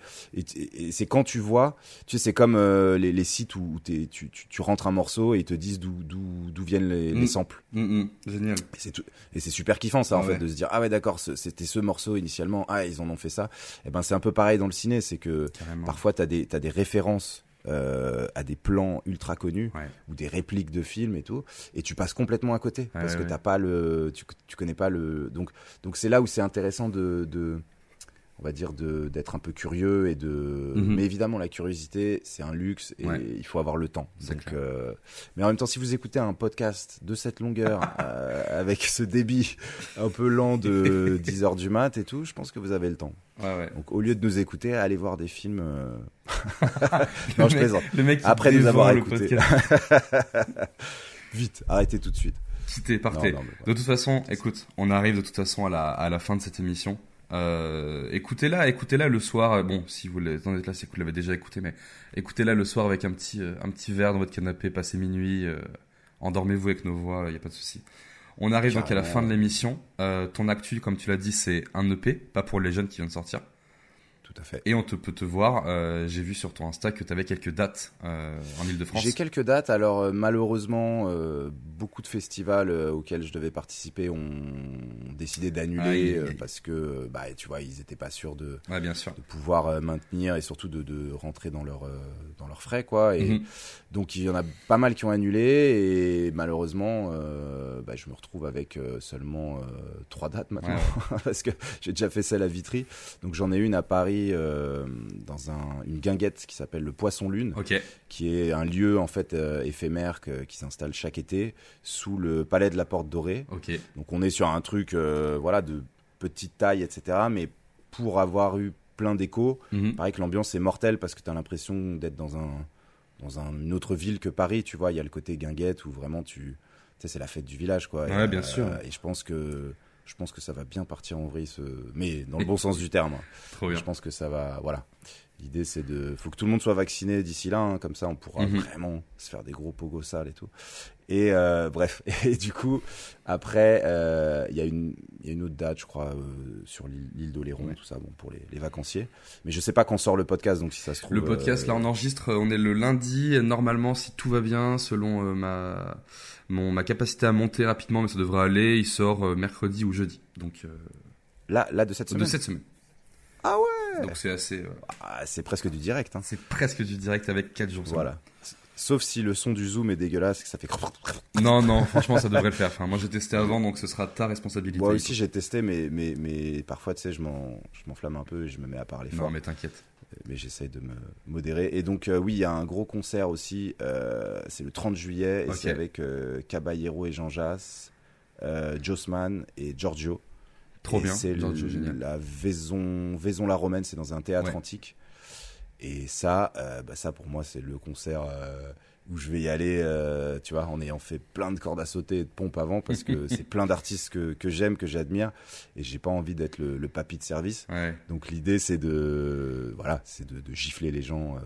c'est quand tu vois tu sais c'est comme euh, les, les sites où, où tu, tu, tu rentres un morceau et ils te disent d'où d'où d'où viennent les, Mm. les samples Mm, mm, génial. et c'est tout et c'est super kiffant ça en fait de se dire ah ouais d'accord c'était ce morceau initialement ah ils en ont fait ça et ben c'est un peu pareil dans le ciné c'est que Carrément. parfois t'as des t'as des références euh, à des plans ultra connus Ouais. ou des répliques de films et tout et tu passes complètement à côté parce que t'as pas le tu, tu connais pas le donc donc c'est là où c'est intéressant de, de on va dire d'être un peu curieux et de Mhm. mais évidemment la curiosité c'est un luxe et Ouais. il faut avoir le temps donc euh, mais en même temps si vous écoutez un podcast de cette longueur euh, avec ce débit un peu lent de 10 heures du mat et tout je pense que vous avez le temps Ouais, ouais. donc au lieu de nous écouter allez voir des films euh, non je plaisante Le mec qui Après nous avoir podcast. Vite, arrêtez tout de suite. Non, non, mais De toute façon, écoute, on arrive de toute façon à la, à la fin de cette émission. Euh, écoutez-la, écoutez-la le soir. euh, Bon, si vous l'êtes là, c'est que vous l'avez déjà écouté, mais écoutez-la le soir avec un petit, euh, un petit verre dans votre canapé, passez minuit, euh, endormez-vous avec nos voix, il n'y a pas de souci. On arrive donc à la fin de l'émission. Euh, ton actu, comme tu l'as dit, c'est un EP, pas pour les jeunes qui viennent de sortir. Tout à fait. Et on te peut te voir. euh, J'ai vu sur ton Insta que tu avais quelques dates euh, en Ile-de-France. J'ai quelques dates. Alors euh, malheureusement, euh, beaucoup de festivals auxquels je devais participer ont décidé d'annuler parce que, bah, tu vois, ils n'étaient pas sûrs de, Ouais, bien sûr. de pouvoir maintenir et surtout de, de rentrer dans leur dans leurs frais, quoi. Et Mhm. donc il y en a pas mal qui ont annulé et malheureusement, bah, je me retrouve avec seulement trois dates maintenant Ouais, parce que j'ai déjà fait celle à Vitry. Donc j'en ai une à Paris euh, dans un, une guinguette qui s'appelle le Poisson Lune qui est un lieu en fait euh, éphémère que- qui s'installe chaque été sous le palais de la Porte Dorée. Donc on est sur un truc euh, voilà de petite taille etc. Mais pour avoir eu plein d'échos, Mhm. pareil que l'ambiance est mortelle parce que tu as l'impression d'être dans un dans un- une autre ville que Paris. Tu vois, il y a le côté guinguette où vraiment tu tu sais c'est la fête du village quoi. Sûr. Et je pense que je pense que ça va bien partir en vrille, ce... mais dans le bon sens du terme. Trop bien. Je pense que ça va. Voilà. L'idée, c'est de. faut que tout le monde soit vacciné d'ici là, hein, comme ça on pourra Mhm. vraiment se faire des gros pogos sales et tout. Et euh, bref. Et du coup, après, euh, il y, a une- il y a une autre date, je crois, euh, sur l'île d'Oléron, Ouais. tout ça, bon, pour les, les vacanciers. Mais je sais pas quand sort le podcast, donc si ça se trouve. Le podcast, euh, là, on enregistre, on est le lundi. Normalement, si tout va bien, selon euh, ma, mon, ma capacité à monter rapidement, mais ça devrait aller, il sort euh, mercredi ou jeudi. Donc, euh, Là, là, de cette de semaine. cette semaine. Ah ouais Donc, c'est assez. euh, Ah, C'est presque du direct. Hein. c'est presque du direct avec 4 jours. Voilà. Sauf si le son du zoom est dégueulasse, que ça fait. Non, non, franchement, ça devrait le faire. Enfin, moi, j'ai testé avant, donc ce sera ta responsabilité. Moi aussi, j'ai testé, mais, mais, mais parfois, tu sais, je m'en- je m'enflamme un peu et je me mets à parler fort. Non, mais t'inquiète. mais j'essaie de me modérer. Et donc, euh, oui, il y a un gros concert aussi. euh, c'est le 30 juillet et c'est avec euh, Caballero et Jean Jass, euh, Jossman et Giorgio. Trop Et bien. C'est la Vaison, Vaison la Romaine, c'est dans un théâtre Ouais. antique. Et ça, euh, bah, ça pour moi, c'est le concert euh, où je vais y aller, euh, tu vois, en ayant fait plein de cordes à sauter et de pompes avant, parce que c'est plein d'artistes que, que j'aime, que j'admire, et j'ai pas envie d'être le, le papy de service. Ouais, Donc l'idée, c'est de, voilà, c'est de, de gifler les gens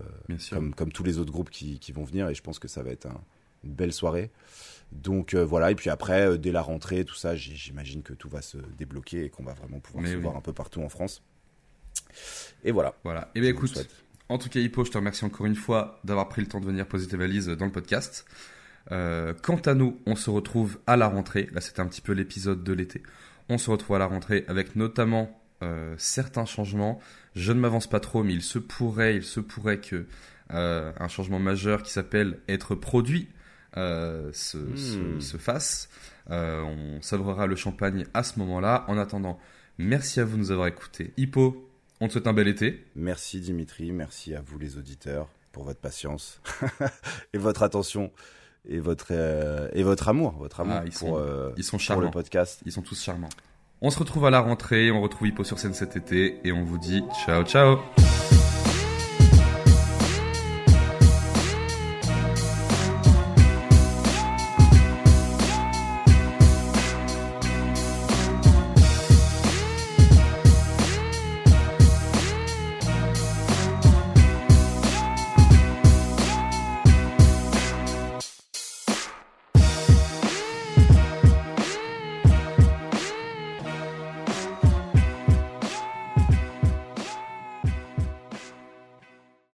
comme, comme tous les autres groupes qui, qui vont venir, et je pense que ça va être un- une belle soirée. Donc euh, voilà, et puis après, euh, dès la rentrée, tout ça, j'imagine que tout va se débloquer et qu'on va vraiment pouvoir Mais se oui. voir un peu partout en France. Et voilà. Voilà. Et bien, Je vous le écoute. En tout cas, Hippo, je te remercie encore une fois d'avoir pris le temps de venir poser tes valises dans le podcast. Euh, quant à nous, on se retrouve à la rentrée. Là, c'était un petit peu l'épisode de l'été. On se retrouve à la rentrée avec notamment euh, certains changements. Je ne m'avance pas trop, mais il se pourrait, il se pourrait que euh, un changement majeur qui s'appelle être produit euh, se, se- Hmm. se fasse. Euh, on savrera le champagne à ce moment-là. En attendant, merci à vous de nous avoir écoutés. Hippo, on te souhaite un bel été. Merci Dimitri, merci à vous les auditeurs pour votre patience et votre attention et votre, euh, et votre amour, votre amour Ah, ils pour, sont- euh, Ils sont pour charmants. le podcast. Ils sont tous charmants. On se retrouve à la rentrée, on retrouve Hippo sur scène cet été et on vous dit ciao ciao